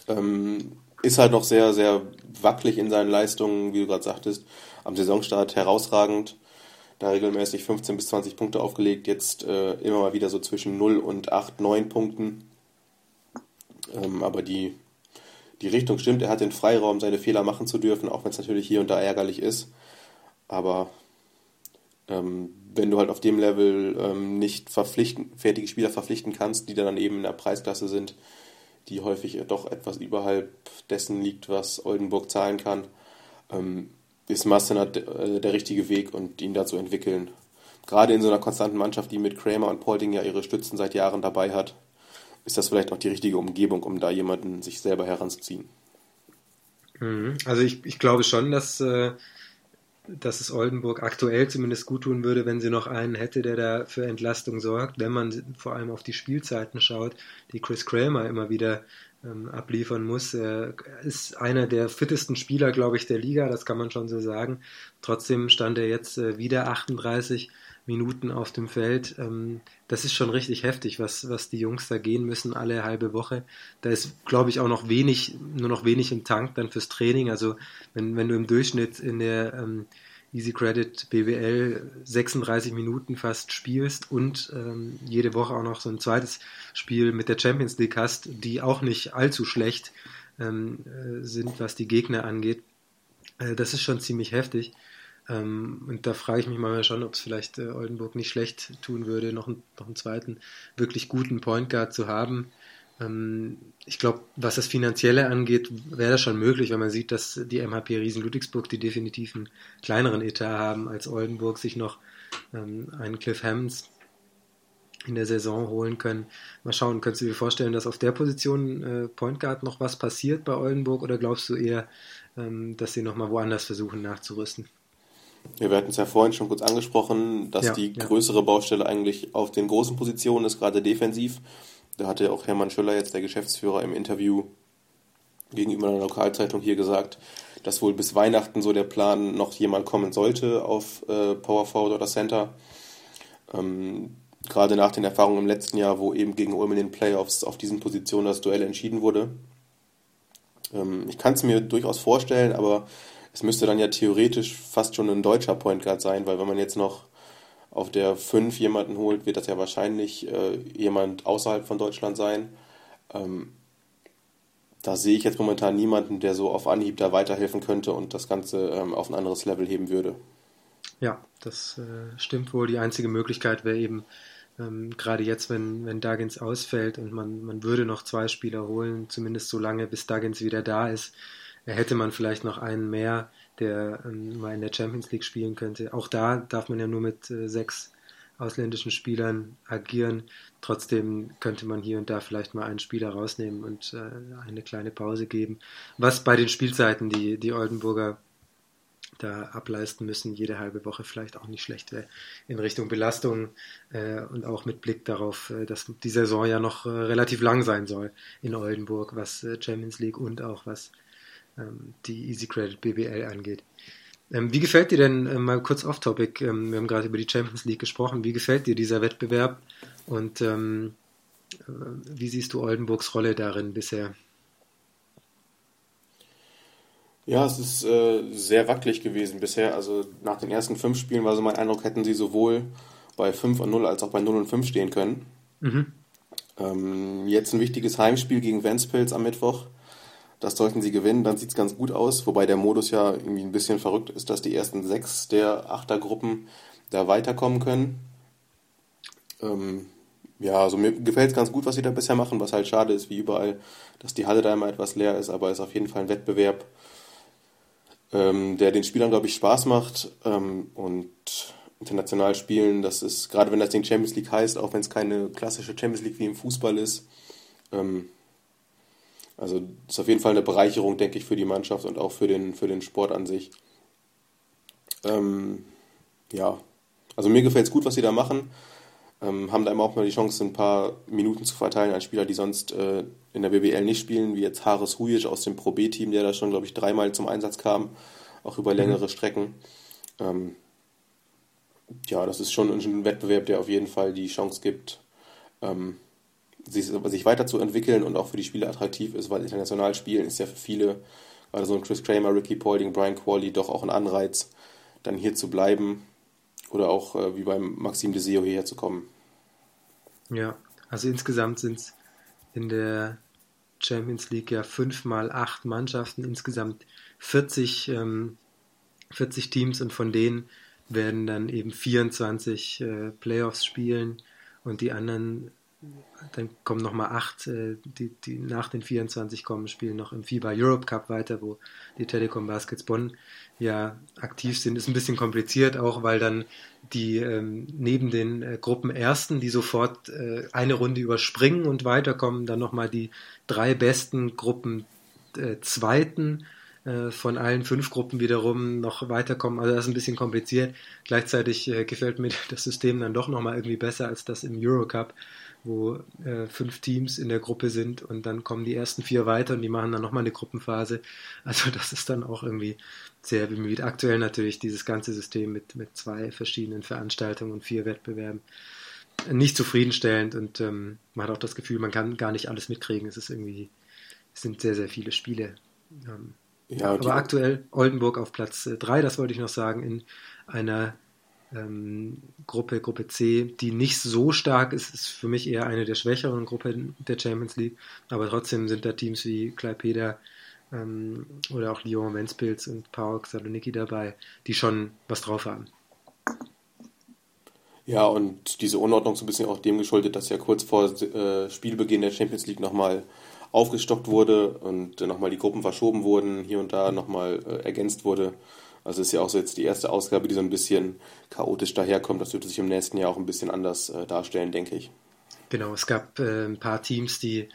Ähm, ist halt noch sehr, sehr wackelig in seinen Leistungen, wie du gerade sagtest. Am Saisonstart herausragend. Da regelmäßig 15 bis 20 Punkte aufgelegt. Jetzt äh, immer mal wieder so zwischen 0 und 8, 9 Punkten. Ähm, aber die, die Richtung stimmt, er hat den Freiraum, seine Fehler machen zu dürfen, auch wenn es natürlich hier und da ärgerlich ist. Aber ähm, wenn du halt auf dem Level ähm, nicht verpflichten, fertige Spieler verpflichten kannst, die dann eben in der Preisklasse sind, die häufig doch etwas überhalb dessen liegt, was Oldenburg zahlen kann, ähm, ist Mastenat äh, der richtige Weg und ihn dazu entwickeln. Gerade in so einer konstanten Mannschaft, die mit Kramer und Polding ja ihre Stützen seit Jahren dabei hat, ist das vielleicht auch die richtige Umgebung, um da jemanden sich selber heranzuziehen. Mhm. Also ich, ich glaube schon, dass, äh, dass es Oldenburg aktuell zumindest gut tun würde, wenn sie noch einen hätte, der da für Entlastung sorgt, wenn man vor allem auf die Spielzeiten schaut, die Chris Kramer immer wieder ähm, abliefern muss. Er ist einer der fittesten Spieler, glaube ich, der Liga, das kann man schon so sagen. Trotzdem stand er jetzt äh, wieder 38 Minuten auf dem Feld. Ähm, das ist schon richtig heftig, was, was die Jungs da gehen müssen, alle halbe Woche. Da ist, glaube ich, auch noch wenig, nur noch wenig im Tank dann fürs Training. Also wenn, wenn du im Durchschnitt in der ähm, Easy Credit BWL 36 Minuten fast spielst und ähm, jede Woche auch noch so ein zweites Spiel mit der Champions League hast, die auch nicht allzu schlecht ähm, äh, sind, was die Gegner angeht. Äh, das ist schon ziemlich heftig. Ähm, und da frage ich mich mal schon, ob es vielleicht äh, Oldenburg nicht schlecht tun würde, noch, ein, noch einen zweiten wirklich guten Point Guard zu haben. Ähm, ich glaube, was das Finanzielle angeht, wäre das schon möglich, wenn man sieht, dass die MHP Riesen Ludwigsburg, die definitiv einen kleineren Etat haben als Oldenburg, sich noch ähm, einen Cliff Hammonds in der Saison holen können. Mal schauen, könntest du dir vorstellen, dass auf der Position äh, Point Guard noch was passiert bei Oldenburg oder glaubst du eher, ähm, dass sie nochmal woanders versuchen nachzurüsten? Ja, wir hatten es ja vorhin schon kurz angesprochen, dass ja, die ja. größere Baustelle eigentlich auf den großen Positionen ist, gerade defensiv. Da hatte auch Hermann Schöller, jetzt der Geschäftsführer, im Interview gegenüber einer Lokalzeitung hier gesagt, dass wohl bis Weihnachten so der Plan noch jemand kommen sollte auf äh, Power Forward oder Center. Ähm, gerade nach den Erfahrungen im letzten Jahr, wo eben gegen Ulm in den Playoffs auf diesen Positionen das Duell entschieden wurde. Ähm, ich kann es mir durchaus vorstellen, aber es müsste dann ja theoretisch fast schon ein deutscher Point Guard sein, weil wenn man jetzt noch auf der 5 jemanden holt, wird das ja wahrscheinlich äh, jemand außerhalb von Deutschland sein. Ähm, da sehe ich jetzt momentan niemanden, der so auf Anhieb da weiterhelfen könnte und das Ganze ähm, auf ein anderes Level heben würde. Ja, das äh, stimmt wohl. Die einzige Möglichkeit wäre eben, ähm, gerade jetzt, wenn, wenn Duggins ausfällt und man, man würde noch zwei Spieler holen, zumindest so lange, bis Duggins wieder da ist, hätte man vielleicht noch einen mehr, der ähm, mal in der Champions League spielen könnte. Auch da darf man ja nur mit äh, sechs ausländischen Spielern agieren. Trotzdem könnte man hier und da vielleicht mal einen Spieler rausnehmen und äh, eine kleine Pause geben. Was bei den Spielzeiten, die die Oldenburger da ableisten müssen, jede halbe Woche vielleicht auch nicht schlecht wäre in Richtung Belastung äh, und auch mit Blick darauf, äh, dass die Saison ja noch äh, relativ lang sein soll in Oldenburg, was äh, Champions League und auch was die Easy Credit BBL angeht. Ähm, wie gefällt dir denn, äh, mal kurz off-topic, ähm, wir haben gerade über die Champions League gesprochen, wie gefällt dir dieser Wettbewerb und ähm, äh, wie siehst du Oldenburgs Rolle darin bisher? Ja, es ist äh, sehr wackelig gewesen bisher. Also nach den ersten fünf Spielen war so mein Eindruck, hätten sie sowohl bei 5 und 0 als auch bei 0 und 5 stehen können. Mhm. Ähm, jetzt ein wichtiges Heimspiel gegen Ventspils am Mittwoch. Das sollten sie gewinnen, dann sieht es ganz gut aus. Wobei der Modus ja irgendwie ein bisschen verrückt ist, dass die ersten sechs der Achtergruppen da weiterkommen können. Ähm, ja, also mir gefällt es ganz gut, was sie da bisher machen, was halt schade ist, wie überall, dass die Halle da immer etwas leer ist, aber es ist auf jeden Fall ein Wettbewerb, ähm, der den Spielern, glaube ich, Spaß macht ähm, und international spielen, das ist, gerade wenn das Ding Champions League heißt, auch wenn es keine klassische Champions League wie im Fußball ist, ähm, also das ist auf jeden Fall eine Bereicherung, denke ich, für die Mannschaft und auch für den, für den Sport an sich. Ähm, ja, also mir gefällt es gut, was sie da machen. Ähm, haben da immer auch mal die Chance, ein paar Minuten zu verteilen an Spieler, die sonst äh, in der BBL nicht spielen, wie jetzt Haris Hujic aus dem Pro B-Team, der da schon, glaube ich, dreimal zum Einsatz kam, auch über längere mhm. Strecken. Ähm, ja, das ist schon ein Wettbewerb, der auf jeden Fall die Chance gibt, ähm, sich, sich weiterzuentwickeln und auch für die Spieler attraktiv ist, weil international spielen ist ja für viele, gerade so ein Chris Kramer, Ricky Paulding, Brian Qualley, doch auch ein Anreiz, dann hier zu bleiben oder auch äh, wie beim Maxim Deseo hierher zu kommen. Ja, also insgesamt sind es in der Champions League ja fünf mal acht Mannschaften, insgesamt 40, ähm, 40 Teams und von denen werden dann eben 24 äh, Playoffs spielen und die anderen, dann kommen nochmal acht, äh, die, die nach den 24 kommen, spielen noch im FIBA Europe Cup weiter, wo die Telekom Baskets Bonn ja aktiv sind. Ist ein bisschen kompliziert auch, weil dann die ähm, neben den äh, Gruppen Ersten, die sofort äh, eine Runde überspringen und weiterkommen, dann nochmal die drei besten Gruppen äh, Zweiten äh, von allen fünf Gruppen wiederum noch weiterkommen. Also das ist ein bisschen kompliziert. Gleichzeitig äh, gefällt mir das System dann doch nochmal irgendwie besser als das im Eurocup, wo äh, fünf Teams in der Gruppe sind und dann kommen die ersten vier weiter und die machen dann nochmal eine Gruppenphase. Also das ist dann auch irgendwie sehr bemüht. Aktuell natürlich dieses ganze System mit, mit zwei verschiedenen Veranstaltungen und vier Wettbewerben nicht zufriedenstellend und ähm, man hat auch das Gefühl, man kann gar nicht alles mitkriegen. Es ist irgendwie, es sind sehr, sehr viele Spiele. Ähm, ja, aber aktuell Oldenburg auf Platz 3, äh, das wollte ich noch sagen, in einer ähm, Gruppe, Gruppe C, die nicht so stark ist, ist für mich eher eine der schwächeren Gruppen der Champions League, aber trotzdem sind da Teams wie Klaipeda ähm, oder auch Lyon Ventspils und PAOK Saloniki dabei, die schon was drauf haben. Ja, und diese Unordnung ist ein bisschen auch dem geschuldet, dass ja kurz vor äh, Spielbeginn der Champions League nochmal aufgestockt wurde und nochmal die Gruppen verschoben wurden, hier und da nochmal äh, ergänzt wurde. Also ist ja auch so jetzt die erste Ausgabe, die so ein bisschen chaotisch daherkommt. Das wird sich im nächsten Jahr auch ein bisschen anders äh, darstellen, denke ich. Genau, es gab äh, ein paar Teams, die,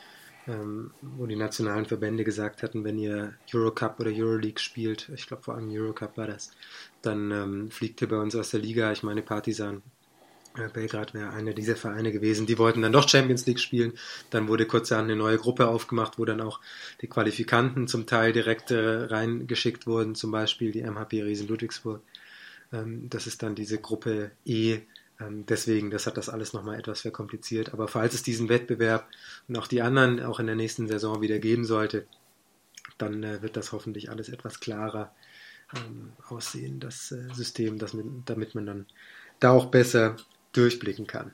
ähm, wo die nationalen Verbände gesagt hatten, wenn ihr Eurocup oder Euroleague spielt, ich glaube vor allem Eurocup war das, dann ähm, fliegt ihr bei uns aus der Liga. Ich meine, Partisan Belgrad wäre einer dieser Vereine gewesen. Die wollten dann doch Champions League spielen. Dann wurde kurzerhand eine neue Gruppe aufgemacht, wo dann auch die Qualifikanten zum Teil direkt äh, reingeschickt wurden, zum Beispiel die MHP Riesen Ludwigsburg. Ähm, das ist dann diese Gruppe E. Ähm, deswegen, das hat das alles nochmal etwas verkompliziert. Aber falls es diesen Wettbewerb und auch die anderen auch in der nächsten Saison wieder geben sollte, dann äh, wird das hoffentlich alles etwas klarer ähm, aussehen, das äh, System, das mit, damit man dann da auch besser durchblicken kann.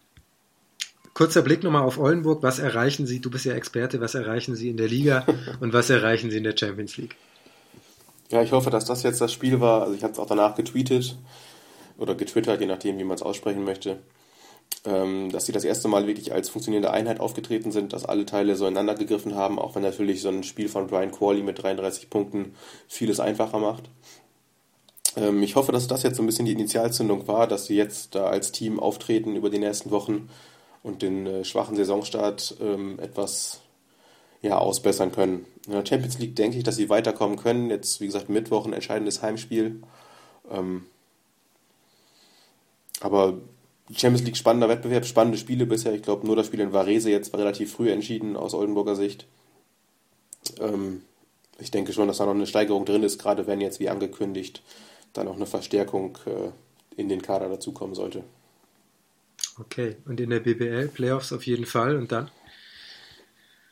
Kurzer Blick nochmal auf Oldenburg. Was erreichen Sie, du bist ja Experte, was erreichen Sie in der Liga und was erreichen Sie in der Champions League? Ja, ich hoffe, dass das jetzt das Spiel war. Also ich habe es auch danach getweetet oder getwittert, je nachdem, wie man es aussprechen möchte. Ähm, dass sie das erste Mal wirklich als funktionierende Einheit aufgetreten sind, dass alle Teile so ineinander gegriffen haben, auch wenn natürlich so ein Spiel von Brian Qualley mit 33 Punkten vieles einfacher macht. Ähm, ich hoffe, dass das jetzt so ein bisschen die Initialzündung war, dass sie jetzt da als Team auftreten über die nächsten Wochen und den äh, schwachen Saisonstart ähm, etwas ja, ausbessern können. In der Champions League denke ich, dass sie weiterkommen können. Jetzt, wie gesagt, Mittwoch ein entscheidendes Heimspiel. Ähm, aber Champions League spannender Wettbewerb, spannende Spiele bisher. Ich glaube, nur das Spiel in Varese jetzt war relativ früh entschieden aus Oldenburger Sicht. Ähm, ich denke schon, dass da noch eine Steigerung drin ist, gerade wenn jetzt wie angekündigt dann auch eine Verstärkung äh, in den Kader dazukommen sollte. Okay, und in der BBL Playoffs auf jeden Fall und dann?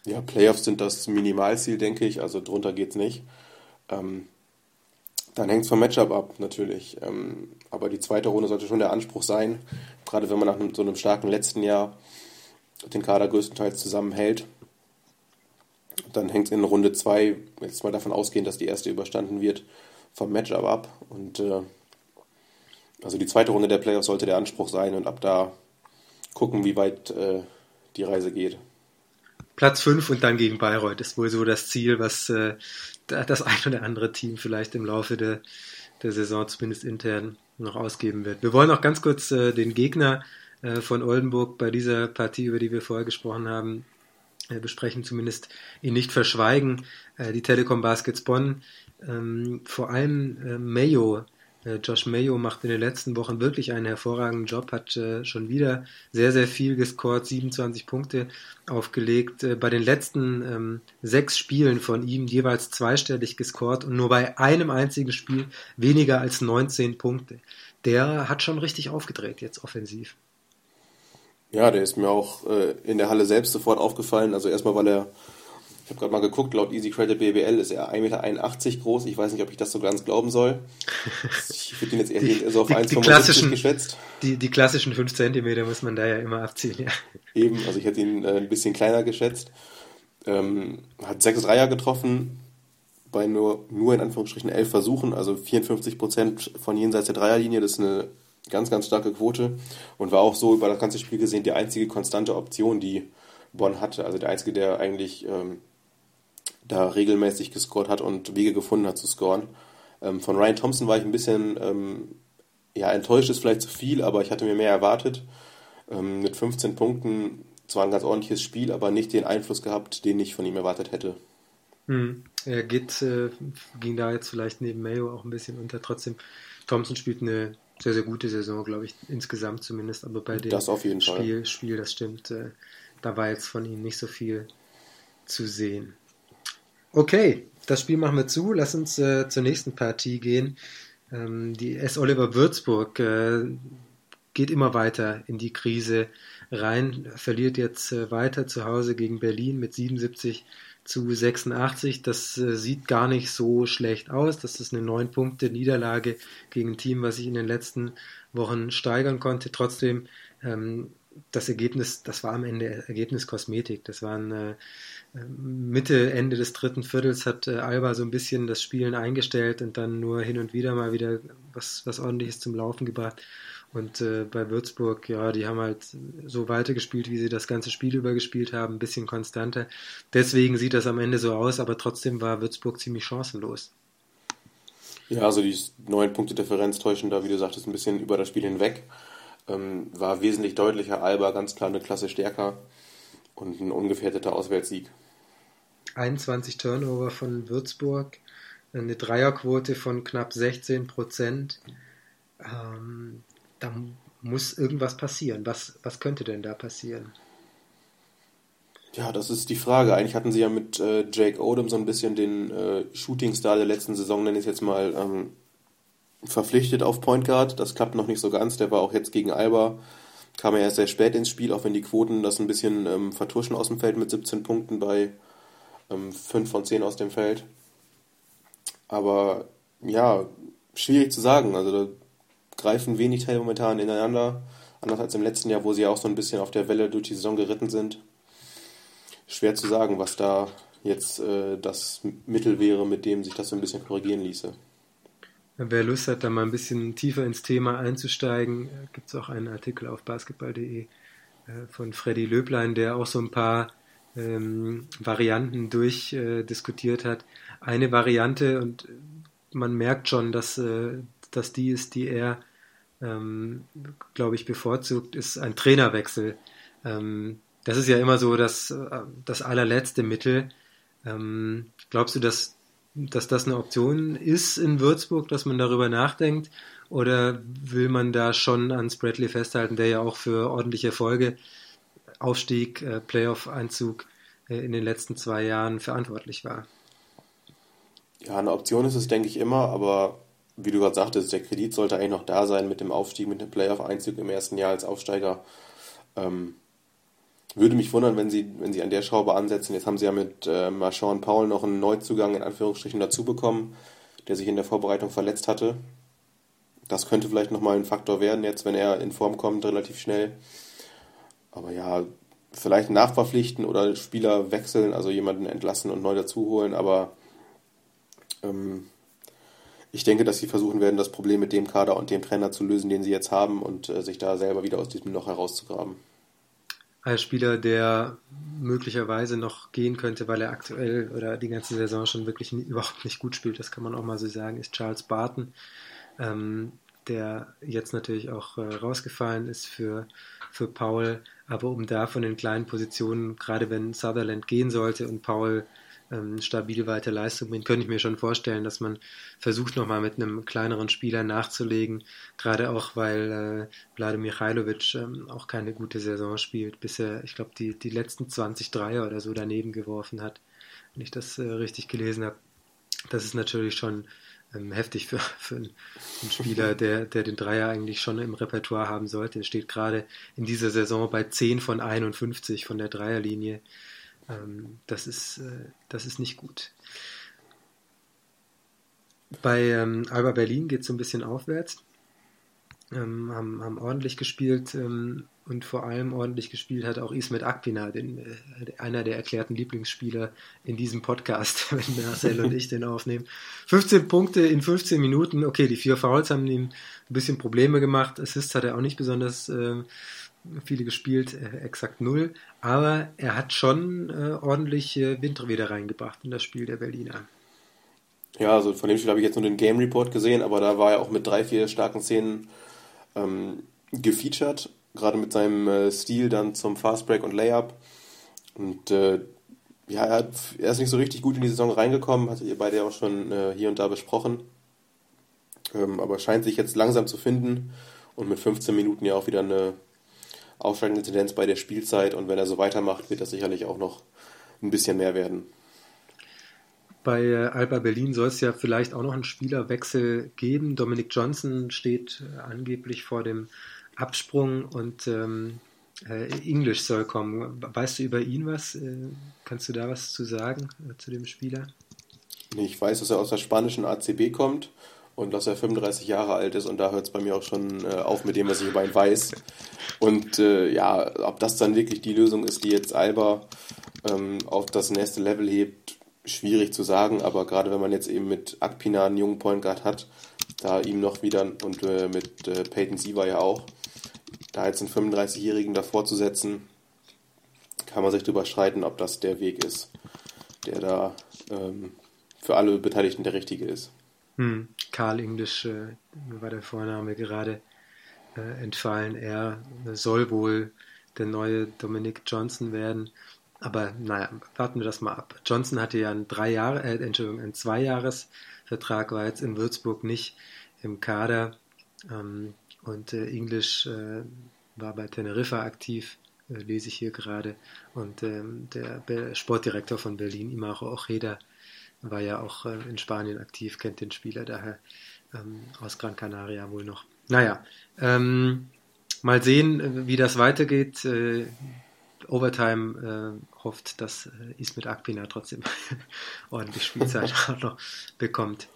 Ja, Playoffs sind das Minimalziel, denke ich, also drunter geht es nicht. Ähm, Dann hängt es vom Matchup ab, natürlich. Ähm, aber die zweite Runde sollte schon der Anspruch sein, gerade wenn man nach so einem starken letzten Jahr den Kader größtenteils zusammenhält. Dann hängt es in Runde 2, jetzt mal davon ausgehen, dass die erste überstanden wird, vom Matchup ab. Und äh, also die zweite Runde der Playoffs sollte der Anspruch sein und ab da gucken, wie weit äh, die Reise geht. Platz 5 und dann gegen Bayreuth ist wohl so das Ziel, was äh, das ein oder andere Team vielleicht im Laufe der, der Saison zumindest intern noch ausgeben wird. Wir wollen auch ganz kurz äh, den Gegner äh, von Oldenburg bei dieser Partie, über die wir vorher gesprochen haben, besprechen, zumindest ihn nicht verschweigen. Äh, die Telekom Baskets Bonn, ähm, vor allem äh, Mayo äh, Josh Mayo macht in den letzten Wochen wirklich einen hervorragenden Job, hat äh, schon wieder sehr, sehr viel gescored, 27 Punkte aufgelegt. Äh, bei den letzten ähm, sechs Spielen von ihm jeweils zweistellig gescored und nur bei einem einzigen Spiel weniger als 19 Punkte. Der hat schon richtig aufgedreht jetzt offensiv. Ja, der ist mir auch äh, in der Halle selbst sofort aufgefallen. Also erstmal, weil er ich habe gerade mal geguckt, laut Easy Credit BBL ist er 1,81 Meter groß. Ich weiß nicht, ob ich das so ganz glauben soll. Ich würde ihn jetzt eher die, so auf 1,75 geschätzt. Die, die klassischen 5 Zentimeter muss man da ja immer abziehen, ja. Eben, also ich hätte ihn äh, ein bisschen kleiner geschätzt. Ähm, hat sechs Dreier getroffen, bei nur, nur in Anführungsstrichen elf Versuchen, also 54 Prozent von jenseits der Dreierlinie. Das ist eine ganz, ganz starke Quote und war auch so über das ganze Spiel gesehen die einzige konstante Option, die Bonn hatte. Also der einzige, der eigentlich ähm, da regelmäßig gescored hat und Wege gefunden hat zu scoren. Ähm, von Ryan Thompson war ich ein bisschen ähm, ja, enttäuscht, ist vielleicht zu viel, aber ich hatte mir mehr erwartet. Ähm, mit 15 Punkten zwar ein ganz ordentliches Spiel, aber nicht den Einfluss gehabt, den ich von ihm erwartet hätte. Hm. Er geht, äh, ging da jetzt vielleicht neben Mayo auch ein bisschen unter. Trotzdem, Thompson spielt eine sehr, sehr gute Saison, glaube ich, insgesamt zumindest, aber bei dem das Spiel, Fall. Spiel, das stimmt, äh, da war jetzt von ihm nicht so viel zu sehen. Okay, das Spiel machen wir zu. Lass uns äh, zur nächsten Partie gehen. Ähm, die S. Oliver Würzburg äh, geht immer weiter in die Krise rein, verliert jetzt äh, weiter zu Hause gegen Berlin mit 77 zu 86. Das äh, sieht gar nicht so schlecht aus. Das ist eine 9 Punkte Niederlage gegen ein Team, was sich in den letzten Wochen steigern konnte. Trotzdem ähm, das Ergebnis, das war am Ende Ergebnis Kosmetik. Das waren äh, Mitte, Ende des dritten Viertels hat Alba so ein bisschen das Spielen eingestellt und dann nur hin und wieder mal wieder was, was ordentliches zum Laufen gebracht. Und äh, bei Würzburg, ja, die haben halt so weitergespielt, wie sie das ganze Spiel über gespielt haben, ein bisschen konstanter. Deswegen sieht das am Ende so aus, aber trotzdem war Würzburg ziemlich chancenlos. Ja, also die neun Punkte Differenz täuschen da, wie du sagtest, ein bisschen über das Spiel hinweg. Ähm, war wesentlich deutlicher. Alba ganz klar eine Klasse stärker und ein ungefährdeter Auswärtssieg. 21 Turnover von Würzburg, eine Dreierquote von knapp 16 Prozent. Ähm, da muss irgendwas passieren. Was, was könnte denn da passieren? Ja, das ist die Frage. Eigentlich hatten sie ja mit äh, Jake Odom so ein bisschen den äh, Shootingstar der letzten Saison, nenne ich es jetzt mal, ähm, verpflichtet auf Point Guard. Das klappt noch nicht so ganz. Der war auch jetzt gegen Alba, kam er erst sehr spät ins Spiel, auch wenn die Quoten das ein bisschen ähm, vertuschen aus dem Feld mit 17 Punkten bei ähm, 5 von 10 aus dem Feld. Aber ja, schwierig zu sagen. Also da greifen wenig Teile momentan ineinander. Anders als im letzten Jahr, wo sie auch so ein bisschen auf der Welle durch die Saison geritten sind. Schwer zu sagen, was da jetzt äh, das Mittel wäre, mit dem sich das so ein bisschen korrigieren ließe. Wer Lust hat, da mal ein bisschen tiefer ins Thema einzusteigen, äh, gibt es auch einen Artikel auf basketball.de äh, von Freddy Löblein, der auch so ein paar ähm, Varianten durchdiskutiert äh, hat. Eine Variante, und man merkt schon, dass, äh, dass die ist, die er, ähm, glaube ich, bevorzugt, ist ein Trainerwechsel. Ähm, das ist ja immer so das, äh, das allerletzte Mittel. Ähm, glaubst du, dass dass das eine Option ist in Würzburg, dass man darüber nachdenkt? Oder will man da schon an Bradley festhalten, der ja auch für ordentliche Erfolge, Aufstieg, äh, Playoff-Einzug äh, in den letzten zwei Jahren verantwortlich war? Ja, eine Option ist es, denke ich, immer, aber wie du gerade sagtest, der Kredit sollte eigentlich noch da sein mit dem Aufstieg, mit dem Playoff-Einzug im ersten Jahr als Aufsteiger. Ähm, würde mich wundern, wenn sie, wenn sie an der Schraube ansetzen. Jetzt haben sie ja mit äh, Marchand Paul noch einen Neuzugang in Anführungsstrichen dazu bekommen, der sich in der Vorbereitung verletzt hatte. Das könnte vielleicht nochmal ein Faktor werden, jetzt, wenn er in Form kommt, relativ schnell. Aber ja, vielleicht nachverpflichten oder Spieler wechseln, also jemanden entlassen und neu dazuholen, aber ähm, ich denke, dass sie versuchen werden, das Problem mit dem Kader und dem Trainer zu lösen, den sie jetzt haben und äh, sich da selber wieder aus diesem Loch herauszugraben. Ein Spieler, der möglicherweise noch gehen könnte, weil er aktuell oder die ganze Saison schon wirklich nie, überhaupt nicht gut spielt, das kann man auch mal so sagen, ist Charles Barton, ähm, der jetzt natürlich auch äh, rausgefallen ist für, für Paul, aber um da von den kleinen Positionen, gerade wenn Sutherland gehen sollte und Paul ähm, stabil weiter Leistung bringt, könnte ich mir schon vorstellen, dass man versucht nochmal mit einem kleineren Spieler nachzulegen, gerade auch weil äh, Wladimir Michailovic ähm, auch keine gute Saison spielt, bis er, ich glaube, die, die letzten 20 Dreier oder so daneben geworfen hat, wenn ich das äh, richtig gelesen habe. Das ist natürlich schon ähm, heftig für, für einen, einen Spieler, der, der den Dreier eigentlich schon im Repertoire haben sollte. Er steht gerade in dieser Saison bei 10 von 51 von der Dreierlinie. Ähm, das, ist, äh, das ist nicht gut. Bei ähm, Alba Berlin geht es so ein bisschen aufwärts. Ähm, haben, haben ordentlich gespielt ähm, und vor allem ordentlich gespielt hat auch Ismet Akpina, den, äh, einer der erklärten Lieblingsspieler in diesem Podcast, wenn Marcel und ich den aufnehmen. 15 Punkte in 15 Minuten, okay, die vier Fouls haben ihm ein bisschen Probleme gemacht, Assists hat er auch nicht besonders äh, viele gespielt, äh, exakt null, aber er hat schon äh, ordentlich äh, Wind wieder reingebracht in das Spiel der Berliner. Ja, also von dem Spiel habe ich jetzt nur den Game Report gesehen, aber da war er auch mit drei, vier starken Szenen ähm, gefeatured, gerade mit seinem äh, Stil dann zum Fastbreak und Layup. Und äh, ja, er, hat, er, ist nicht so richtig gut in die Saison reingekommen, hatte ihr beide auch schon äh, hier und da besprochen. Ähm, aber scheint sich jetzt langsam zu finden und mit 15 Minuten ja auch wieder eine aufsteigende Tendenz bei der Spielzeit und wenn er so weitermacht, wird das sicherlich auch noch ein bisschen mehr werden. Bei äh, Alba Berlin soll es ja vielleicht auch noch einen Spielerwechsel geben. Dominic Johnson steht äh, angeblich vor dem Absprung und ähm, äh, English soll kommen. Weißt du über ihn was? Kannst du da was zu sagen zu dem Spieler? Ich weiß, dass er aus der spanischen ACB kommt und dass er 35 Jahre alt ist und da hört es bei mir auch schon äh, auf mit dem, was ich über ihn weiß. Und äh, ja, ob das dann wirklich die Lösung ist, die jetzt Alba ähm, auf das nächste Level hebt, schwierig zu sagen, aber gerade wenn man jetzt eben mit Akpina einen jungen Point Guard hat, da ihm noch wieder und äh, mit äh, Peyton Siever ja auch, da jetzt einen 35-Jährigen davor zu setzen, kann man sich darüber streiten, ob das der Weg ist, der da ähm, für alle Beteiligten der richtige ist. Hm. Karl English äh, war der Vorname gerade äh, entfallen. Er soll wohl der neue Dominic Johnson werden. Aber naja, warten wir das mal ab. Johnson hatte ja einen drei Jahre, äh, Entschuldigung, einen Zweijahresvertrag, war jetzt in Würzburg nicht im Kader. Ähm, und äh, English äh, war bei Teneriffa aktiv, äh, lese ich hier gerade. Und ähm, der Sportdirektor von Berlin, Imaro Ojeda, war ja auch äh, in Spanien aktiv, kennt den Spieler daher ähm, aus Gran Canaria wohl noch. Naja, ähm, mal sehen, äh, wie das weitergeht. Äh, Overtime äh, hofft, dass äh, Ismet Akpina trotzdem ordentlich Spielzeit auch noch bekommt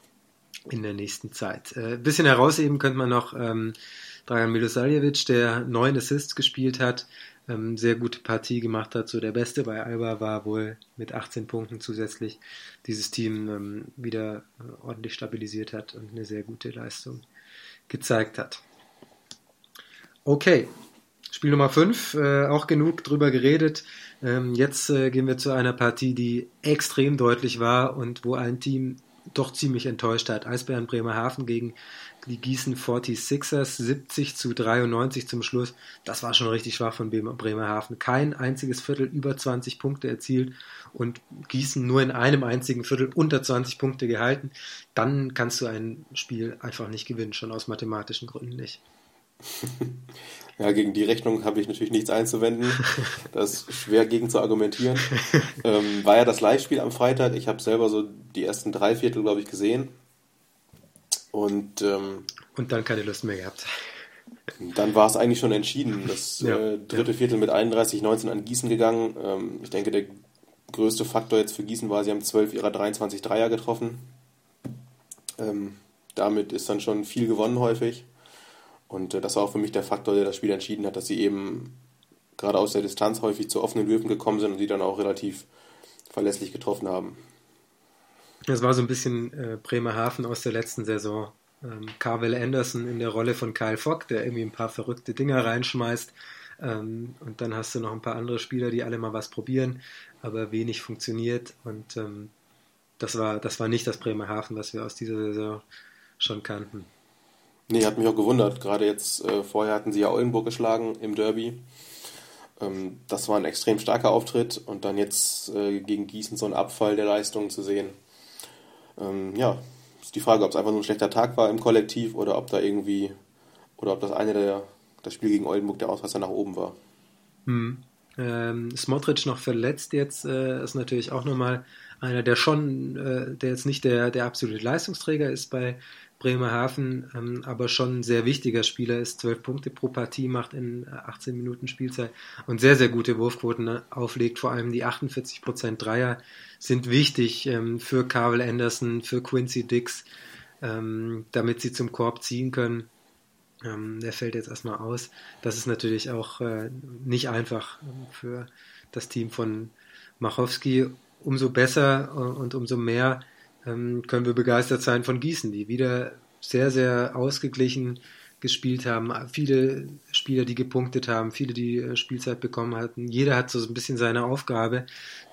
in der nächsten Zeit. Äh, bisschen herausheben könnte man noch ähm, Dragan Milosavljevic, der neun Assists gespielt hat, ähm, sehr gute Partie gemacht hat. So der Beste bei Alba war wohl mit 18 Punkten zusätzlich dieses Team ähm, wieder äh, ordentlich stabilisiert hat und eine sehr gute Leistung gezeigt hat. Okay, Spiel Nummer 5, äh, auch genug drüber geredet. Ähm, jetzt äh, gehen wir zu einer Partie, die extrem deutlich war und wo ein Team doch ziemlich enttäuscht hat. Eisbären Bremerhaven gegen die Gießen 46ers 70 zu 93 zum Schluss. Das war schon richtig schwach von Bremerhaven. Kein einziges Viertel über 20 Punkte erzielt und Gießen nur in einem einzigen Viertel unter 20 Punkte gehalten. Dann kannst du ein Spiel einfach nicht gewinnen, schon aus mathematischen Gründen nicht. Ja, gegen die Rechnung habe ich natürlich nichts einzuwenden. Das ist schwer gegen zu argumentieren. Ähm, war ja das Live-Spiel am Freitag. Ich habe selber so die ersten drei Viertel, glaube ich, gesehen. Und, ähm, und dann keine Lust mehr gehabt. Dann war es eigentlich schon entschieden. Das ja, äh, dritte ja. Viertel mit 31-19 an Gießen gegangen. Ähm, ich denke, der größte Faktor jetzt für Gießen war, sie haben 12 ihrer 23 Dreier getroffen. Ähm, damit ist dann schon viel gewonnen häufig. Und äh, das war auch für mich der Faktor, der das Spiel entschieden hat, dass sie eben gerade aus der Distanz häufig zu offenen Würfen gekommen sind und die dann auch relativ verlässlich getroffen haben. Das war so ein bisschen äh, Bremerhaven aus der letzten Saison. Ähm, Carvel Anderson in der Rolle von Kyle Fogg, der irgendwie ein paar verrückte Dinger reinschmeißt. Ähm, und dann hast du noch ein paar andere Spieler, die alle mal was probieren, aber wenig funktioniert. Und ähm, das, war, das war nicht das Bremerhaven, was wir aus dieser Saison schon kannten. Nee, hat mich auch gewundert. Gerade jetzt, äh, vorher hatten sie ja Oldenburg geschlagen im Derby. Ähm, das war ein extrem starker Auftritt und dann jetzt äh, gegen Gießen so ein Abfall der Leistungen zu sehen. Ähm, ja, ist die Frage, ob es einfach nur ein schlechter Tag war im Kollektiv oder ob da irgendwie, oder ob das eine der, das Spiel gegen Oldenburg der Ausreißer nach oben war. Hm. Ähm, Smotrich noch verletzt jetzt, äh, ist natürlich auch nochmal einer, der schon, äh, der jetzt nicht der, der absolute Leistungsträger ist bei Bremerhaven, ähm, aber schon ein sehr wichtiger Spieler ist, 12 Punkte pro Partie macht in 18 Minuten Spielzeit und sehr, sehr gute Wurfquoten ne, auflegt. Vor allem die 48% Dreier sind wichtig ähm, für Carvel Anderson, für Quincy Dix, ähm, damit sie zum Korb ziehen können. Ähm, der fällt jetzt erstmal aus. Das ist natürlich auch äh, nicht einfach für das Team von Machowski. Umso besser und umso mehr ähm, können wir begeistert sein von Gießen, die wieder sehr, sehr ausgeglichen gespielt haben. Viele Spieler, die gepunktet haben, viele, die äh, Spielzeit bekommen hatten. Jeder hat so ein bisschen seine Aufgabe.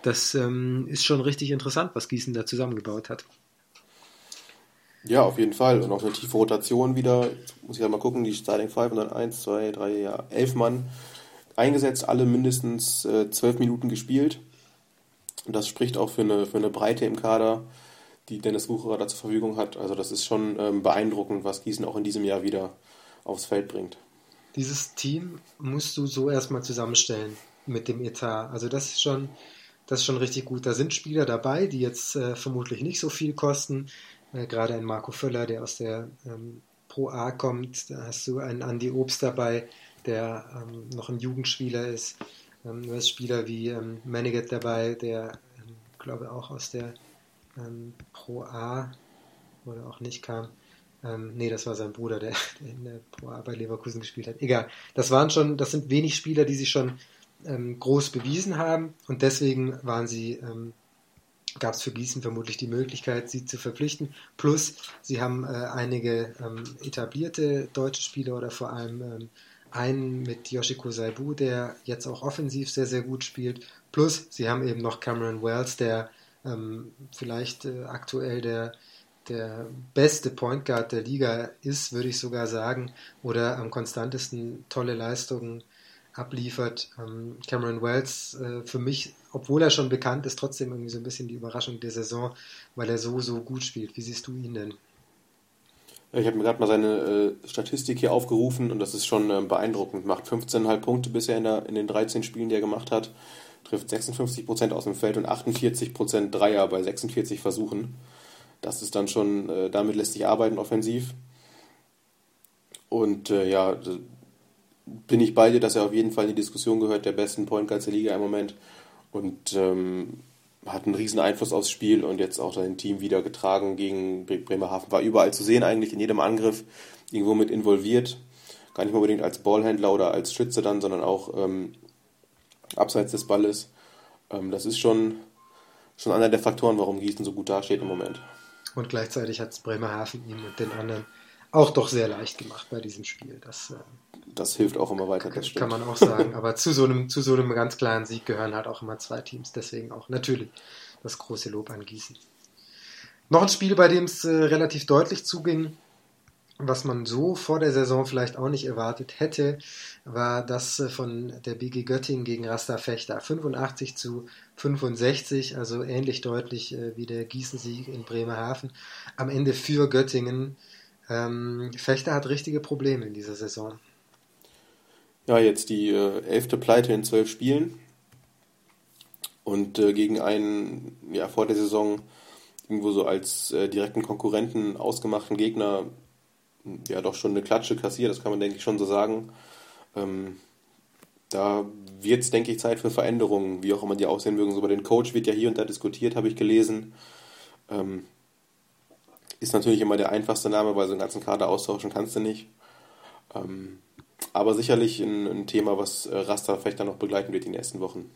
Das ähm, ist schon richtig interessant, was Gießen da zusammengebaut hat. Ja, auf jeden Fall. Und auch eine tiefe Rotation wieder. Jetzt muss ich ja mal gucken, die Starting Five und dann 1, 2, 3, ja, 11 Mann eingesetzt, alle mindestens äh, 12 Minuten gespielt. Und das spricht auch für eine, für eine Breite im Kader die Dennis Wucherer da zur Verfügung hat. Also das ist schon ähm, beeindruckend, was Gießen auch in diesem Jahr wieder aufs Feld bringt. Dieses Team musst du so erstmal zusammenstellen mit dem Etat. Also das ist schon, das ist schon richtig gut. Da sind Spieler dabei, die jetzt äh, vermutlich nicht so viel kosten. Äh, gerade ein Marco Völler, der aus der ähm, Pro A kommt. Da hast du einen Andy Obst dabei, der ähm, noch ein Jugendspieler ist. Ähm, du hast Spieler wie ähm, Manigat dabei, der, ähm, glaube auch aus der ähm, Pro A oder auch nicht kam. Ähm, nee, das war sein Bruder, der, der, in der Pro A bei Leverkusen gespielt hat. Egal. Das waren schon, das sind wenig Spieler, die sich schon ähm, groß bewiesen haben und deswegen waren sie, ähm, gab es für Gießen vermutlich die Möglichkeit, sie zu verpflichten. Plus, sie haben äh, einige ähm, etablierte deutsche Spieler oder vor allem ähm, einen mit Yoshiko Saibu, der jetzt auch offensiv sehr, sehr gut spielt. Plus, sie haben eben noch Cameron Wells, der ähm, vielleicht äh, aktuell der, der beste Point Guard der Liga ist, würde ich sogar sagen, oder am konstantesten tolle Leistungen abliefert. Ähm, Cameron Wells äh, für mich, obwohl er schon bekannt ist, trotzdem irgendwie so ein bisschen die Überraschung der Saison, weil er so, so gut spielt. Wie siehst du ihn denn? Ich habe mir gerade mal seine äh, Statistik hier aufgerufen und das ist schon äh, beeindruckend. Macht 15,5 Punkte bisher in, der, in den 13 Spielen, die er gemacht hat trifft 56% aus dem Feld und 48% Dreier bei 46 Versuchen. Das ist dann schon, äh, damit lässt sich arbeiten offensiv. Und äh, ja, bin ich bei dir, dass er auf jeden Fall in die Diskussion gehört, der besten Point Guards der Liga im Moment. Und ähm, hat einen riesen Einfluss aufs Spiel und jetzt auch sein Team wieder getragen gegen Bremerhaven. War überall zu sehen, eigentlich in jedem Angriff irgendwo mit involviert. Gar nicht unbedingt als Ballhändler oder als Schütze dann, sondern auch ähm, abseits des Balles. Ähm, das ist schon, schon einer der Faktoren, warum Gießen so gut dasteht im Moment. Und gleichzeitig hat es Bremerhaven ihm und den anderen auch doch sehr leicht gemacht bei diesem Spiel. Das, äh, das hilft auch immer weiter, das Kann man auch sagen. Aber zu so, einem, zu so einem ganz klaren Sieg gehören halt auch immer zwei Teams. Deswegen auch natürlich das große Lob an Gießen. Noch ein Spiel, bei dem es äh, relativ deutlich zuging, was man so vor der Saison vielleicht auch nicht erwartet hätte, war das äh, von der BG Göttingen gegen Rasta Fechter. 85 zu 65, also ähnlich deutlich äh, wie der Gießensieg in Bremerhaven. Am Ende für Göttingen. Ähm, Fechter hat richtige Probleme in dieser Saison. Ja, jetzt die äh, elfte Pleite in zwölf Spielen. Und äh, gegen einen, ja, vor der Saison irgendwo so als äh, direkten Konkurrenten ausgemachten Gegner ja doch schon eine Klatsche kassiert, das kann man denke ich schon so sagen. Ähm, da wird es, denke ich, Zeit für Veränderungen, wie auch immer die aussehen mögen. So über den Coach wird ja hier und da diskutiert, habe ich gelesen. Ähm, ist natürlich immer der einfachste Name, weil so einen ganzen Kader austauschen kannst du nicht. Ähm, aber sicherlich ein, ein, Thema, was äh, Rasta vielleicht dann noch begleiten wird in den nächsten Wochen.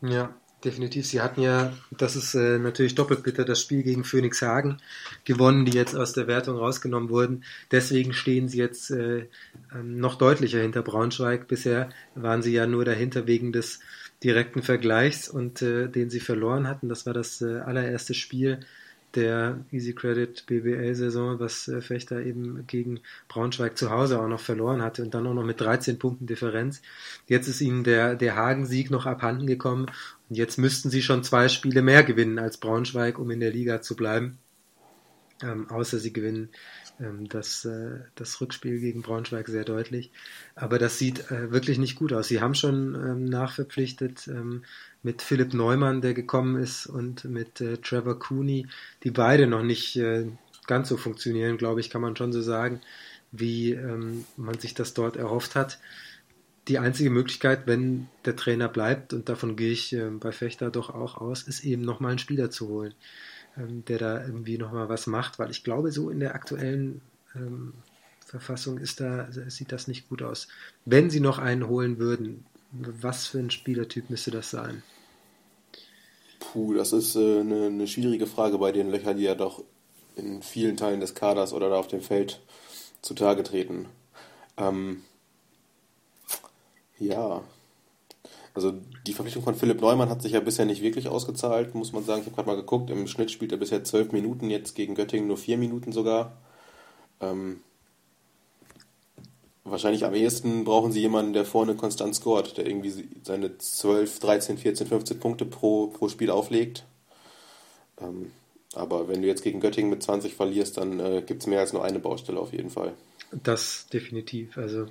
Ja, definitiv. Sie hatten ja, das ist äh, natürlich doppelt bitter, das Spiel gegen Phoenix Hagen gewonnen, die jetzt aus der Wertung rausgenommen wurden. Deswegen stehen sie jetzt äh, ähm, noch deutlicher hinter Braunschweig. Bisher waren sie ja nur dahinter wegen des direkten Vergleichs und äh, den sie verloren hatten. Das war das äh, allererste Spiel der Easy Credit BBL-Saison, was äh, Fechter eben gegen Braunschweig zu Hause auch noch verloren hatte und dann auch noch mit 13 Punkten Differenz. Jetzt ist ihnen der, der Hagen-Sieg noch abhanden gekommen jetzt müssten sie schon zwei Spiele mehr gewinnen als Braunschweig, um in der Liga zu bleiben. Ähm, außer sie gewinnen ähm, das, äh, das Rückspiel gegen Braunschweig sehr deutlich. Aber das sieht äh, wirklich nicht gut aus. Sie haben schon ähm, nachverpflichtet ähm, mit Philipp Neumann, der gekommen ist, und mit äh, Trevor Cooney, die beide noch nicht äh, ganz so funktionieren, glaube ich, kann man schon so sagen, wie ähm, man sich das dort erhofft hat. Die einzige Möglichkeit, wenn der Trainer bleibt, und davon gehe ich äh, bei Fechter doch auch aus, ist eben nochmal einen Spieler zu holen ähm, der da irgendwie nochmal was macht, weil ich glaube, so in der aktuellen ähm, Verfassung ist da, sieht das nicht gut aus. Wenn sie noch einen holen würden, was für ein Spielertyp müsste das sein? Puh, das ist äh, eine, eine, schwierige Frage bei den Löchern, die ja doch in vielen Teilen des Kaders oder da auf dem Feld zutage treten. Ähm, ja, also die Verpflichtung von Philipp Neumann hat sich ja bisher nicht wirklich ausgezahlt, muss man sagen. Ich habe gerade mal geguckt, im Schnitt spielt er bisher zwölf Minuten, jetzt gegen Göttingen nur vier Minuten sogar. Ähm, wahrscheinlich am ehesten brauchen sie jemanden, der vorne konstant scoret, der irgendwie seine 12, 13, 14, 15 Punkte pro, pro Spiel auflegt. Ähm, aber wenn du jetzt gegen Göttingen mit 20 verlierst, dann äh, gibt es mehr als nur eine Baustelle auf jeden Fall. Das definitiv. Also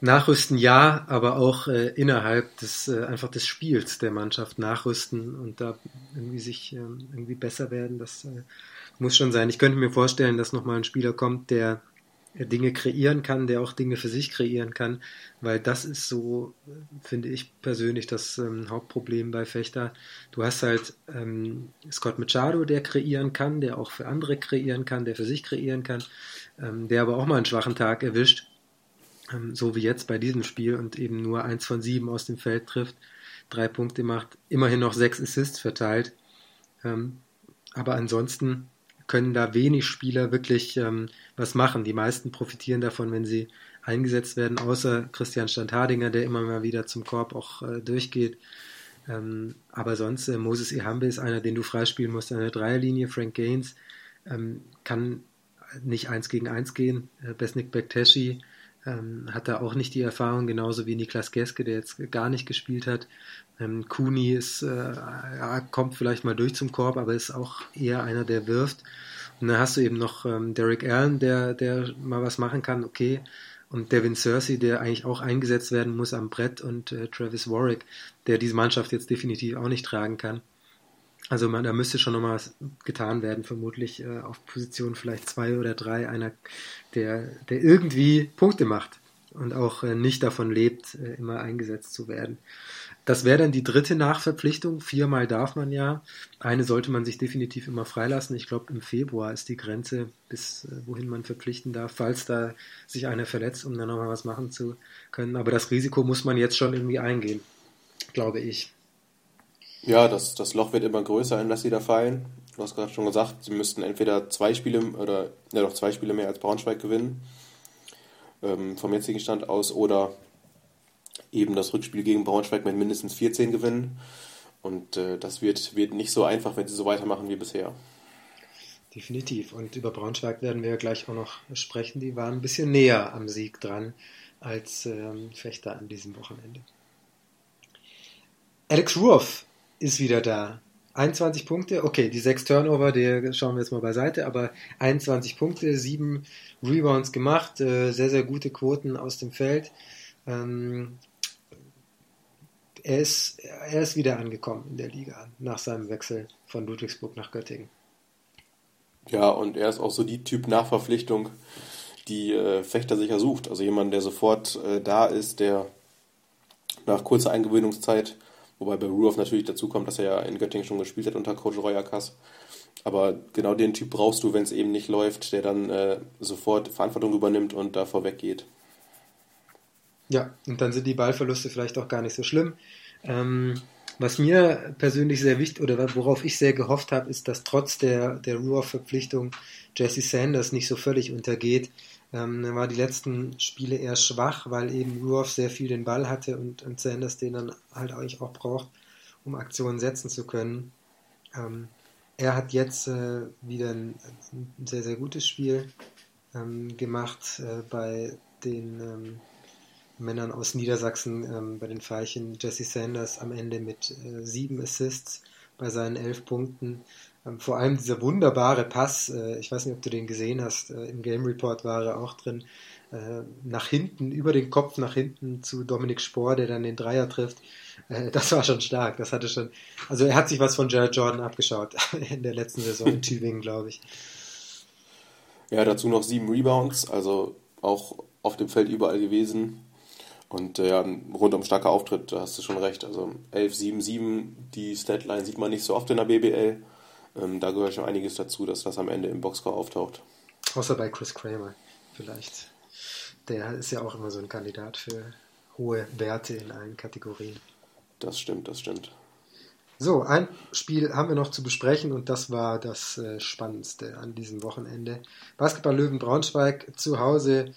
Nachrüsten ja, aber auch äh, innerhalb des äh, einfach des Spiels der Mannschaft nachrüsten und da irgendwie sich ähm, irgendwie besser werden, das äh, muss schon sein. Ich könnte mir vorstellen, dass nochmal ein Spieler kommt, der Dinge kreieren kann, der auch Dinge für sich kreieren kann, weil das ist so, finde ich persönlich, das ähm, Hauptproblem bei Fechter. Du hast halt ähm, Scott Machado, der kreieren kann, der auch für andere kreieren kann, der für sich kreieren kann, ähm, der aber auch mal einen schwachen Tag erwischt so wie jetzt bei diesem Spiel und eben nur eins von sieben aus dem Feld trifft, drei Punkte macht, immerhin noch sechs Assists verteilt. Ähm, aber ansonsten können da wenig Spieler wirklich ähm, was machen. Die meisten profitieren davon, wenn sie eingesetzt werden, außer Christian Standhardinger, der immer mal wieder zum Korb auch äh, durchgeht. Ähm, aber sonst, äh, Moses Ehambe ist einer, den du freispielen musst an der Dreierlinie. Frank Gaines ähm, kann nicht eins gegen eins gehen. Äh, Besnik Bekteshi ähm, hat da auch nicht die Erfahrung, genauso wie Niklas Geske, der jetzt gar nicht gespielt hat. Ähm, Kuni ist, äh, kommt vielleicht mal durch zum Korb, aber ist auch eher einer, der wirft. Und dann hast du eben noch ähm, Derek Allen, der, der mal was machen kann, okay. Und Devin Cersei, der eigentlich auch eingesetzt werden muss am Brett und äh, Travis Warwick, der diese Mannschaft jetzt definitiv auch nicht tragen kann. Also man, da müsste schon nochmal getan werden, vermutlich äh, auf Position vielleicht zwei oder drei, einer, der, der irgendwie Punkte macht und auch äh, nicht davon lebt, äh, immer eingesetzt zu werden. Das wäre dann die dritte Nachverpflichtung. Viermal darf man ja. Eine sollte man sich definitiv immer freilassen. Ich glaube, im Februar ist die Grenze, bis äh, wohin man verpflichten darf, falls da sich einer verletzt, um dann nochmal was machen zu können. Aber das Risiko muss man jetzt schon irgendwie eingehen, glaube ich. Ja, das, das Loch wird immer größer, in das sie da fallen. Du hast gerade schon gesagt, sie müssten entweder zwei Spiele oder ja doch zwei Spiele mehr als Braunschweig gewinnen, ähm, vom jetzigen Stand aus, oder eben das Rückspiel gegen Braunschweig mit mindestens 14 gewinnen. Und äh, das wird, wird nicht so einfach, wenn sie so weitermachen wie bisher. Definitiv. Und über Braunschweig werden wir gleich auch noch sprechen. Die waren ein bisschen näher am Sieg dran als ähm, Fechter an diesem Wochenende. Alex Ruoff ist wieder da. 21 Punkte, okay, die sechs Turnover, die schauen wir jetzt mal beiseite, aber 21 Punkte, sieben Rebounds gemacht, äh, sehr, sehr gute Quoten aus dem Feld. Ähm, er, ist, er ist wieder angekommen in der Liga nach seinem Wechsel von Ludwigsburg nach Göttingen. Ja, und er ist auch so die Typ Nachverpflichtung, die äh, Fechter sicher sucht. Also jemand, der sofort äh, da ist, der nach kurzer Eingewöhnungszeit Wobei bei Ruoff natürlich dazu kommt, dass er ja in Göttingen schon gespielt hat unter Coach Royakas. Aber genau den Typ brauchst du, wenn es eben nicht läuft, der dann äh, sofort Verantwortung übernimmt und da vorweggeht. Ja, und dann sind die Ballverluste vielleicht auch gar nicht so schlimm. Ähm, was mir persönlich sehr wichtig oder worauf ich sehr gehofft habe, ist, dass trotz der, der Ruhr-Verpflichtung Jesse Sanders nicht so völlig untergeht. Ähm, er war die letzten Spiele eher schwach, weil eben Ruhr sehr viel den Ball hatte und, und Sanders den dann halt eigentlich auch braucht, um Aktionen setzen zu können. Ähm, er hat jetzt äh, wieder ein, ein, sehr, sehr gutes Spiel ähm, gemacht äh, bei den ähm, Männern aus Niedersachsen, ähm, bei den Veilchen. Jesse Sanders am Ende mit äh, sieben Assists bei seinen elf Punkten. Ähm, vor allem dieser wunderbare Pass, äh, ich weiß nicht, ob du den gesehen hast, äh, im Game Report war er auch drin, äh, nach hinten, über den Kopf nach hinten zu Dominik Spohr, der dann den Dreier trifft. Das war schon stark. Das hatte schon, also er hat sich was von Jared Jordan abgeschaut in der letzten Saison in Tübingen, glaube ich. Ja, dazu noch sieben Rebounds, also auch auf dem Feld überall gewesen. Und ja, ein rundum starker Auftritt, da hast du schon recht. Also 11, 7, 7, die Statline sieht man nicht so oft in der BBL. Ähm, da gehört schon einiges dazu, dass das am Ende im Boxscore auftaucht. Außer bei Chris Kramer vielleicht. Der ist ja auch immer so ein Kandidat für hohe Werte in allen Kategorien. Das stimmt, das stimmt. So, ein Spiel haben wir noch zu besprechen und das war das äh, Spannendste an diesem Wochenende. Basketball Löwen Braunschweig zu Hause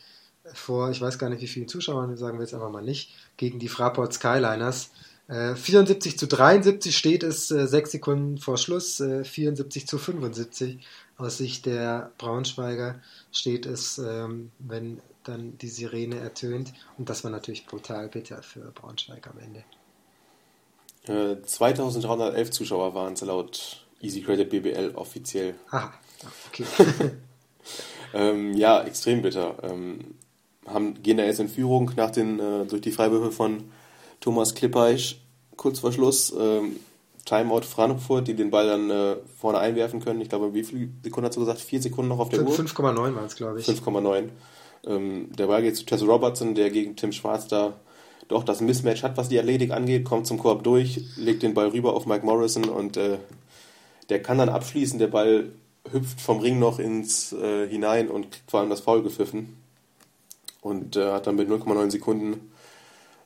vor, ich weiß gar nicht wie vielen Zuschauern, sagen wir jetzt einfach mal nicht, gegen die Fraport Skyliners. Äh, 74 zu 73 steht es äh, sechs Sekunden vor Schluss, äh, 74 zu 75 aus Sicht der Braunschweiger steht es, ähm, wenn dann die Sirene ertönt. Und das war natürlich brutal bitter für Braunschweig am Ende. 2311 äh, Zuschauer waren es laut Easy Credit BBL offiziell. Ah, okay. ähm, ja, extrem bitter. Ähm, haben, gehen da jetzt in Führung nach den, äh, durch die Freiwürfe von Thomas Klippeisch kurz vor Schluss. Ähm, Timeout Frankfurt, die den Ball dann äh, vorne einwerfen können. Ich glaube, wie viele Sekunden hast du gesagt? Vier Sekunden noch auf der 5, Uhr? 5,9 waren es, glaube ich. 5,9. Ähm, der Ball geht zu Tess Robertson, der gegen Tim Schwarz da doch das Mismatch hat, was die Athletik angeht, kommt zum Korb durch, legt den Ball rüber auf Mike Morrison und äh, der kann dann abschließen. Der Ball hüpft vom Ring noch ins äh, hinein und kriegt vor allem das Foul gepfiffen und äh, hat dann mit 0,9 Sekunden,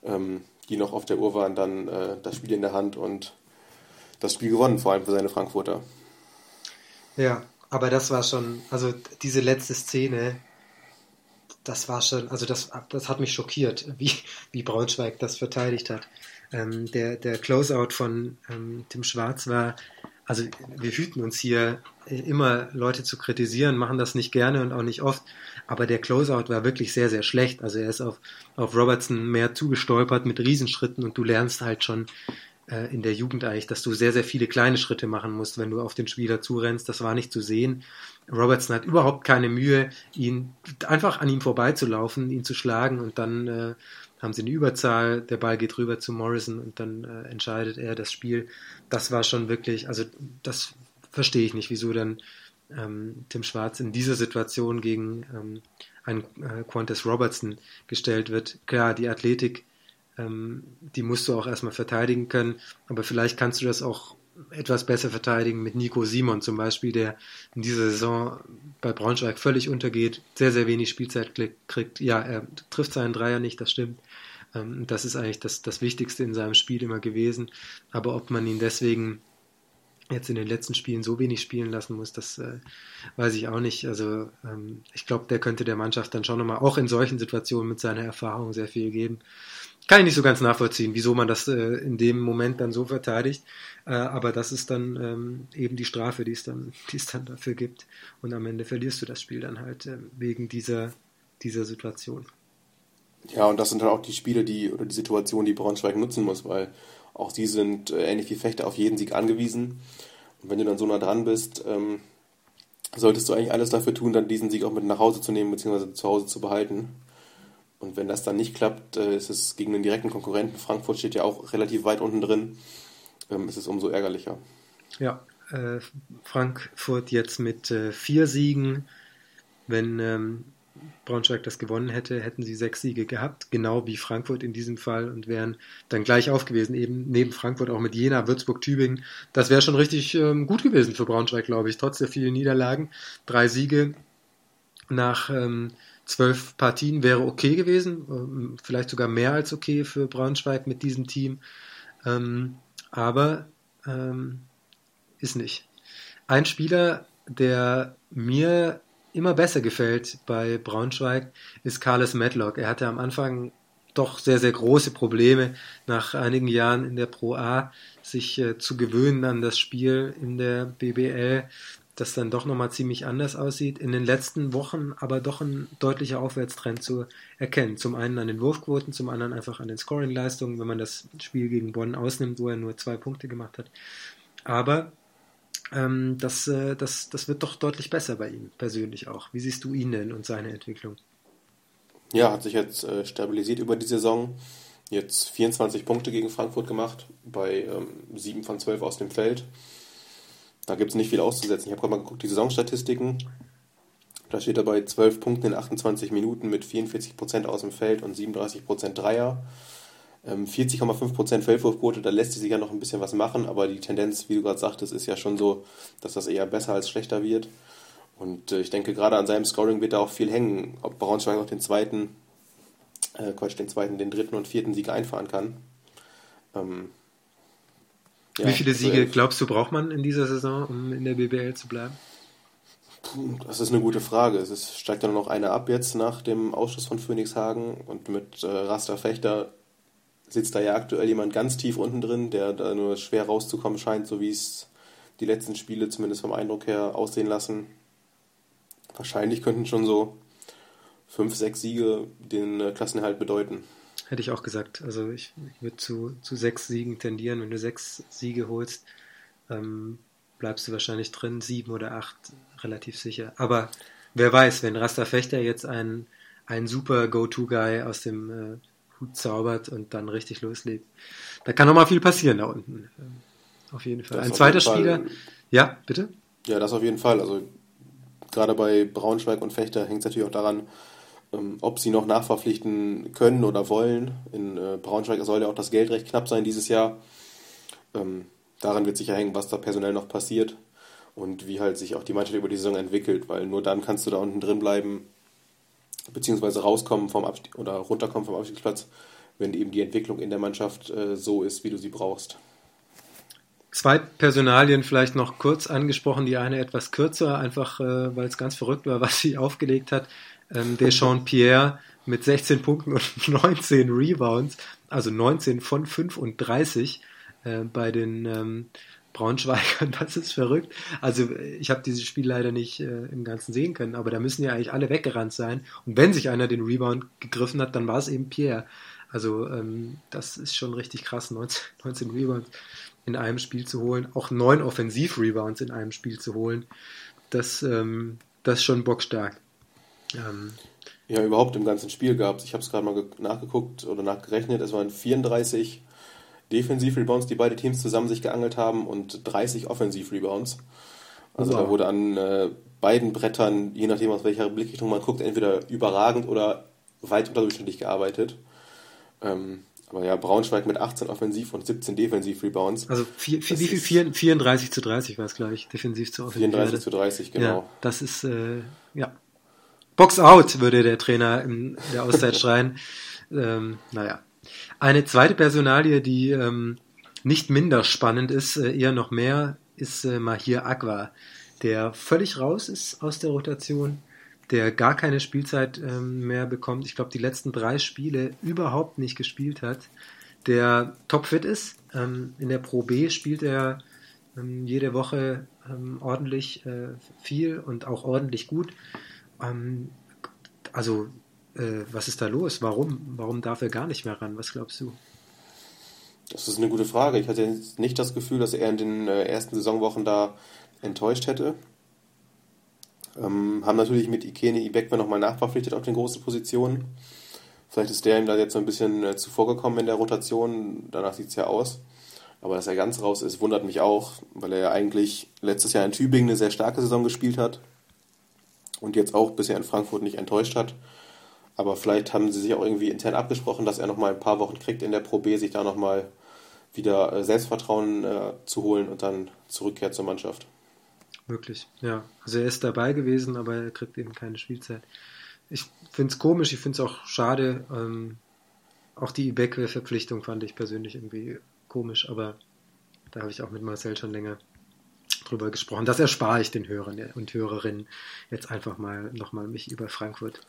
ähm, die noch auf der Uhr waren, dann äh, das Spiel in der Hand und das Spiel gewonnen, vor allem für seine Frankfurter. Ja, aber das war schon, also diese letzte Szene, das war schon, also das, das hat mich schockiert, wie, wie Braunschweig das verteidigt hat. Ähm, der, der Closeout von ähm, Tim Schwarz war, also wir hüten uns hier immer Leute zu kritisieren, machen das nicht gerne und auch nicht oft, aber der Closeout war wirklich sehr, sehr schlecht. Also er ist auf, auf Robertson mehr zugestolpert mit Riesenschritten und du lernst halt schon äh, in der Jugend eigentlich, dass du sehr, sehr viele kleine Schritte machen musst, wenn du auf den Spieler zurennst. Das war nicht zu sehen. Robertson hat überhaupt keine Mühe, ihn einfach an ihm vorbeizulaufen, ihn zu schlagen und dann äh, haben sie eine Überzahl, der Ball geht rüber zu Morrison und dann äh, entscheidet er das Spiel. Das war schon wirklich, also das verstehe ich nicht, wieso dann ähm, Tim Schwarz in dieser Situation gegen ähm, einen äh, Qantas Robertson gestellt wird. Klar, die Athletik, ähm, die musst du auch erstmal verteidigen können, aber vielleicht kannst du das auch etwas besser verteidigen mit Nico Simon zum Beispiel, der in dieser Saison bei Braunschweig völlig untergeht, sehr, sehr wenig Spielzeit kriegt. Ja, er trifft seinen Dreier nicht, das stimmt. Ähm, das ist eigentlich das, das Wichtigste in seinem Spiel immer gewesen. Aber ob man ihn deswegen jetzt in den letzten Spielen so wenig spielen lassen muss, das äh, weiß ich auch nicht. Also ähm, ich glaube, der könnte der Mannschaft dann schon nochmal auch in solchen Situationen mit seiner Erfahrung sehr viel geben. Kann ich nicht so ganz nachvollziehen, wieso man das äh, in dem Moment dann so verteidigt. Äh, aber das ist dann ähm, eben die Strafe, die es dann, die es dann dafür gibt. Und am Ende verlierst du das Spiel dann halt äh, wegen dieser, dieser Situation. Ja, und das sind dann auch die Spiele, die oder die Situation, die Braunschweig nutzen muss, weil auch sie sind äh, ähnlich wie Fechter auf jeden Sieg angewiesen. Und wenn du dann so nah dran bist, ähm, solltest du eigentlich alles dafür tun, dann diesen Sieg auch mit nach Hause zu nehmen, beziehungsweise zu Hause zu behalten. Und wenn das dann nicht klappt, äh, ist es gegen den direkten Konkurrenten, Frankfurt steht ja auch relativ weit unten drin, ähm, ist es umso ärgerlicher. Ja, äh, Frankfurt jetzt mit äh, vier Siegen. Wenn ähm, Braunschweig das gewonnen hätte, hätten sie sechs Siege gehabt, genau wie Frankfurt in diesem Fall und wären dann gleich auf gewesen, eben neben Frankfurt auch mit Jena, Würzburg, Tübingen. Das wäre schon richtig ähm, gut gewesen für Braunschweig, glaube ich, trotz der vielen Niederlagen. Drei Siege nach ähm, zwölf Partien wäre okay gewesen, ähm, vielleicht sogar mehr als okay für Braunschweig mit diesem Team, ähm, aber ähm, ist nicht. Ein Spieler, der mir immer besser gefällt bei Braunschweig, ist Carlos Medlock. Er hatte am Anfang doch sehr, sehr große Probleme, nach einigen Jahren in der Pro A sich äh, zu gewöhnen an das Spiel in der BBL, das dann doch nochmal ziemlich anders aussieht. In den letzten Wochen aber doch ein deutlicher Aufwärtstrend zu erkennen. Zum einen an den Wurfquoten, zum anderen einfach an den Scoring-Leistungen, wenn man das Spiel gegen Bonn ausnimmt, wo er nur zwei Punkte gemacht hat. Aber ähm, das, äh, das, das wird doch deutlich besser bei ihm persönlich auch. Wie siehst du ihn denn und seine Entwicklung? Ja, hat sich jetzt äh, stabilisiert über die Saison. Jetzt 24 Punkte gegen Frankfurt gemacht, bei ähm, 7 von 12 aus dem Feld. Da gibt es nicht viel auszusetzen. Ich habe gerade mal geguckt, die Saisonstatistiken. Da steht er bei 12 Punkten in 28 Minuten mit 44% aus dem Feld und 37% Dreier. 40,5% ähm, Feldwurfquote, da lässt sich ja noch ein bisschen was machen, aber die Tendenz, wie du gerade sagtest, ist ja schon so, dass das eher besser als schlechter wird. Und äh, ich denke, gerade an seinem Scoring wird da auch viel hängen, ob Braunschweig noch den zweiten, äh, Quatsch, den zweiten, den dritten und vierten Sieg einfahren kann. Ähm, ja, Wie viele Siege also, glaubst du, braucht man in dieser Saison, um in der BBL zu bleiben? Das ist eine gute Frage. Es ist, steigt ja noch einer ab jetzt nach dem Ausschuss von Phoenixhagen und mit äh, Raster Fechter sitzt da ja aktuell jemand ganz tief unten drin, der da nur schwer rauszukommen scheint, so wie es die letzten Spiele zumindest vom Eindruck her aussehen lassen. Wahrscheinlich könnten schon so fünf, sechs Siege den äh, Klassenerhalt bedeuten. Hätte ich auch gesagt. Also ich, ich würde zu, zu sechs Siegen tendieren. Wenn du sechs Siege holst, ähm, bleibst du wahrscheinlich drin, sieben oder acht, relativ sicher. Aber wer weiß, wenn Rasta Fechter jetzt ein, ein super Go-To-Guy aus dem äh, Hut zaubert und dann richtig loslegt. Da kann noch mal viel passieren da unten. Auf jeden Fall. Das Ein zweiter Spieler. Ja, bitte? Ja, das auf jeden Fall. Also gerade bei Braunschweig und Fechter hängt es natürlich auch daran, ähm, ob sie noch nachverpflichten können oder wollen. In äh, Braunschweig soll ja auch das Geld recht knapp sein dieses Jahr. Ähm, daran wird sicher hängen, was da personell noch passiert und wie halt sich auch die Mannschaft über die Saison entwickelt, weil nur dann kannst du da unten drin bleiben beziehungsweise rauskommen vom Abstieg oder runterkommen vom Abstiegsplatz, wenn eben die Entwicklung in der Mannschaft äh, so ist, wie du sie brauchst. Zwei Personalien vielleicht noch kurz angesprochen, die eine etwas kürzer, einfach äh, weil es ganz verrückt war, was sie aufgelegt hat. Ähm, Deschamps Pierre mit 16 Punkten und 19 Rebounds, also 19 von 35 äh, bei den ähm, Braunschweigern, das ist verrückt. Also ich habe dieses Spiel leider nicht äh, im Ganzen sehen können, aber da müssen ja eigentlich alle weggerannt sein. Und wenn sich einer den Rebound gegriffen hat, dann war es eben Pierre. Also ähm, das ist schon richtig krass, 19, 19 Rebounds in einem Spiel zu holen, auch neun Offensiv-Rebounds in einem Spiel zu holen. Das, ähm, das ist schon bockstark. Ähm, ja, überhaupt im ganzen Spiel gab es, ich habe es gerade mal nachgeguckt oder nachgerechnet, es waren 34 Defensiv-Rebounds, die beide Teams zusammen sich geangelt haben und 30 Offensiv-Rebounds. Also wow. da wurde an äh, beiden Brettern, je nachdem aus welcher Blickrichtung man guckt, entweder überragend oder weit unterdurchschnittlich gearbeitet. Ähm, aber ja, Braunschweig mit 18 Offensiv- und 17 Defensiv-Rebounds. Also vier, vier, wie viel? 34 zu 30 war es, glaube ich, defensiv zu offensiv. 34 zu 30, genau. Ja, das ist, äh, ja. Box out, würde der Trainer in der Auszeit schreien. Ähm, naja, eine zweite Personalie, die ähm, nicht minder spannend ist, äh, eher noch mehr, ist äh, Mahir Agwa, der völlig raus ist aus der Rotation, der gar keine Spielzeit ähm, mehr bekommt. Ich glaube, die letzten drei Spiele überhaupt nicht gespielt hat, der topfit ist. Ähm, in der Pro B spielt er ähm, jede Woche ähm, ordentlich äh, viel und auch ordentlich gut. Ähm, also äh, was ist da los? Warum? Warum darf er gar nicht mehr ran? Was glaubst du? Das ist eine gute Frage. Ich hatte nicht das Gefühl, dass er in den äh, ersten Saisonwochen da enttäuscht hätte. Ähm, haben natürlich mit Ikene Ibekwe nochmal nachverpflichtet auf den großen Positionen. Vielleicht ist der ihm da jetzt so ein bisschen äh, zuvorgekommen in der Rotation. Danach sieht es ja aus. Aber dass er ganz raus ist, wundert mich auch, weil er ja eigentlich letztes Jahr in Tübingen eine sehr starke Saison gespielt hat. und jetzt auch bisher in Frankfurt nicht enttäuscht hat. Aber vielleicht haben sie sich auch irgendwie intern abgesprochen, dass er nochmal ein paar Wochen kriegt in der Pro B, sich da nochmal wieder äh, Selbstvertrauen äh, zu holen und dann zurückkehrt zur Mannschaft. Wirklich, ja. Also er ist dabei gewesen, aber er kriegt eben keine Spielzeit. Ich finde es komisch, ich finde es auch schade. Ähm, auch die Ibekwe-Verpflichtung fand ich persönlich irgendwie komisch, aber da habe ich auch mit Marcel schon länger drüber gesprochen. Das erspare ich den Hörern und Hörerinnen jetzt einfach mal nochmal mich über Frankfurt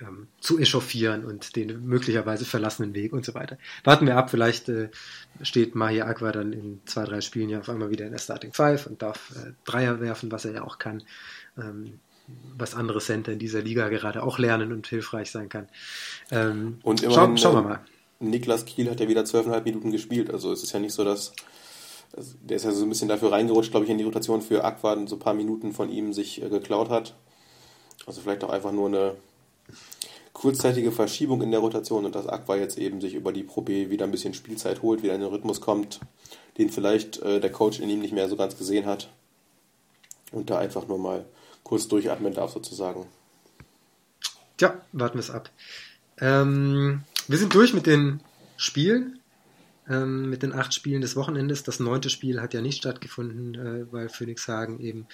ähm, zu echauffieren und den möglicherweise verlassenen Weg und so weiter. Warten wir ab, vielleicht äh, steht Mahi Aqua dann in zwei, drei Spielen ja auf einmal wieder in der Starting Five und darf äh, Dreier werfen, was er ja auch kann. Ähm, was andere Center in dieser Liga gerade auch lernen und hilfreich sein kann. Ähm, und immerhin, schau, schauen wir mal. Niklas Kiel hat ja wieder zwölfeinhalb Minuten gespielt, also es ist ja nicht so, dass also der ist ja so ein bisschen dafür reingerutscht, glaube ich, in die Rotation für Aqua, so ein paar Minuten von ihm sich äh, geklaut hat. Also vielleicht auch einfach nur eine kurzzeitige Verschiebung in der Rotation und dass Aqua jetzt eben sich über die Pro B wieder ein bisschen Spielzeit holt, wieder in den Rhythmus kommt, den vielleicht äh, der Coach in ihm nicht mehr so ganz gesehen hat und da einfach nur mal kurz durchatmen darf sozusagen. Tja, warten wir es ab. Ähm, wir sind durch mit den Spielen, ähm, mit den acht Spielen des Wochenendes. Das neunte Spiel hat ja nicht stattgefunden, äh, weil Phoenix Hagen eben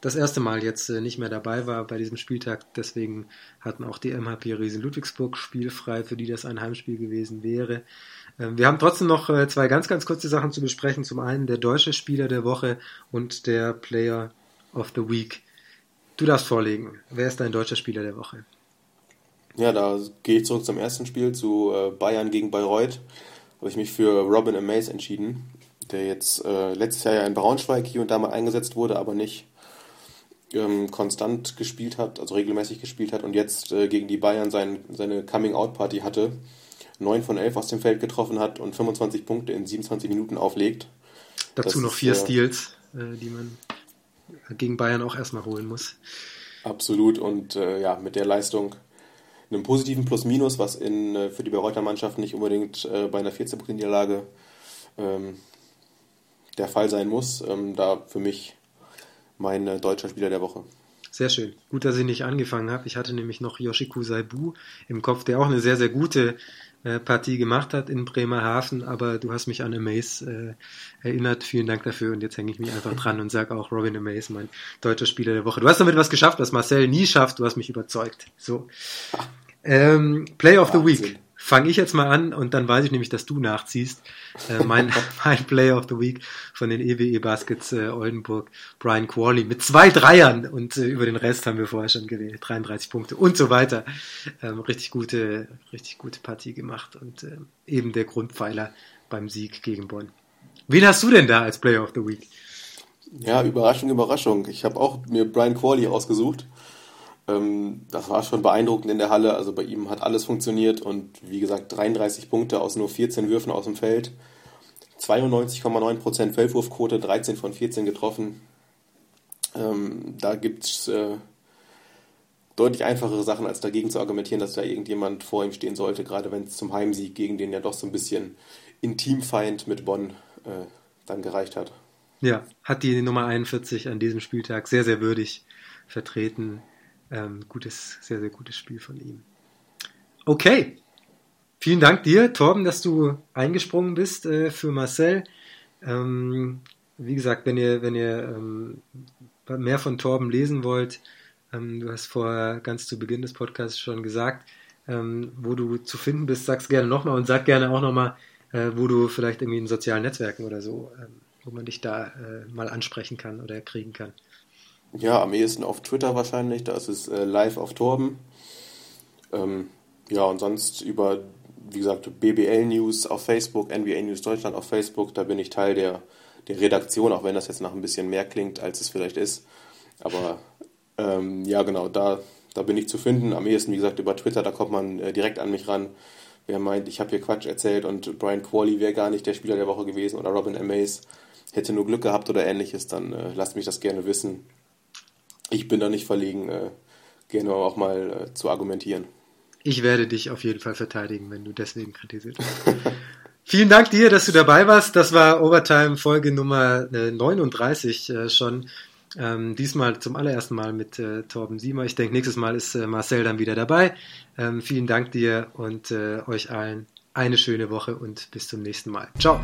das erste Mal jetzt äh, nicht mehr dabei war bei diesem Spieltag. Deswegen hatten auch die MHP Riesen Ludwigsburg spielfrei, für die das ein Heimspiel gewesen wäre. Ähm, wir haben trotzdem noch äh, zwei ganz, ganz kurze Sachen zu besprechen. Zum einen der deutsche Spieler der Woche und der Player of the Week. Du darfst vorlegen. Wer ist dein deutscher Spieler der Woche? Ja, da gehe ich zurück zum ersten Spiel zu äh, Bayern gegen Bayreuth. Habe ich mich für Robin Amaze entschieden, der jetzt äh, letztes Jahr ja in Braunschweig hier und da mal eingesetzt wurde, aber nicht ähm, konstant gespielt hat, also regelmäßig gespielt hat und jetzt äh, gegen die Bayern sein, seine Coming-out-Party hatte, 9 von 11 aus dem Feld getroffen hat und 25 Punkte in 27 Minuten auflegt. Dazu das noch vier ist, Steals, äh, die man gegen Bayern auch erstmal holen muss. Absolut und äh, ja, mit der Leistung einem positiven Plus-Minus, was in, äh, für die Bayreuther Mannschaft nicht unbedingt äh, bei einer 14-Punkte-Niederlage ähm, der Fall sein muss. Ähm, da für mich mein äh, deutscher Spieler der Woche. Sehr schön. Gut, dass ich nicht angefangen habe. Ich hatte nämlich noch Yoshiku Saibu im Kopf, der auch eine sehr, sehr gute äh, Partie gemacht hat in Bremerhaven, aber du hast mich an Amaze äh, erinnert. Vielen Dank dafür und jetzt hänge ich mich einfach dran und sage auch Robin Amaze, mein deutscher Spieler der Woche. Du hast damit was geschafft, was Marcel nie schafft. Du hast mich überzeugt. So. Ähm, Play of the Week fange ich jetzt mal an und dann weiß ich nämlich, dass du nachziehst. Äh, mein, mein Player of the Week von den EWE e Baskets äh, Oldenburg, Brian Qualley mit zwei Dreiern und äh, über den Rest haben wir vorher schon geredet, 33 Punkte und so weiter. Ähm, richtig gute, richtig gute Partie gemacht und äh, eben der Grundpfeiler beim Sieg gegen Bonn. Wen hast du denn da als Player of the Week? Ja, Überraschung, Überraschung. Ich habe auch mir Brian Qualley ausgesucht. Ähm, das war schon beeindruckend in der Halle. Also bei ihm hat alles funktioniert und wie gesagt 33 Punkte aus nur 14 Würfen aus dem Feld. 92,9% Feldwurfquote, 13 von 14 getroffen. Ähm, da gibt es äh, deutlich einfachere Sachen, als dagegen zu argumentieren, dass da irgendjemand vor ihm stehen sollte, gerade wenn es zum Heimsieg gegen den ja doch so ein bisschen Intimfeind mit Bonn äh, dann gereicht hat. Ja, hat die Nummer 41 an diesem Spieltag sehr, sehr würdig vertreten. Ähm, gutes, sehr, sehr gutes Spiel von ihm. Okay. Vielen Dank dir, Torben, dass du eingesprungen bist äh, für Marcel. Ähm, wie gesagt, wenn ihr, wenn ihr ähm, mehr von Torben lesen wollt, ähm, du hast vorher ganz zu Beginn des Podcasts schon gesagt, ähm, wo du zu finden bist, sag's gerne nochmal und sag gerne auch nochmal, äh, wo du vielleicht irgendwie in sozialen Netzwerken oder so, ähm, wo man dich da äh, mal ansprechen kann oder kriegen kann. Ja, am ehesten auf Twitter wahrscheinlich, da ist es äh, live auf Torben. Ähm, ja, und sonst über, wie gesagt, BBL News auf Facebook, NBA News Deutschland auf Facebook, da bin ich Teil der, der Redaktion, auch wenn das jetzt nach ein bisschen mehr klingt, als es vielleicht ist. Aber ähm, ja, genau, da, da bin ich zu finden. Am ehesten, wie gesagt, über Twitter, da kommt man äh, direkt an mich ran. Wer meint, ich habe hier Quatsch erzählt und Brian Qualley wäre gar nicht der Spieler der Woche gewesen oder Robin Amaze hätte nur Glück gehabt oder ähnliches, dann äh, lasst mich das gerne wissen ich bin da nicht verlegen, äh, gerne auch mal äh, zu argumentieren. Ich werde dich auf jeden Fall verteidigen, wenn du deswegen kritisiert wirst. Vielen Dank dir, dass du dabei warst. Das war Overtime Folge Nummer 39 äh, äh, schon. Ähm, diesmal zum allerersten Mal mit äh, Torben Siemer. Ich denke, nächstes Mal ist äh, Marcel dann wieder dabei. Ähm, vielen Dank dir und äh, euch allen eine schöne Woche und bis zum nächsten Mal. Ciao.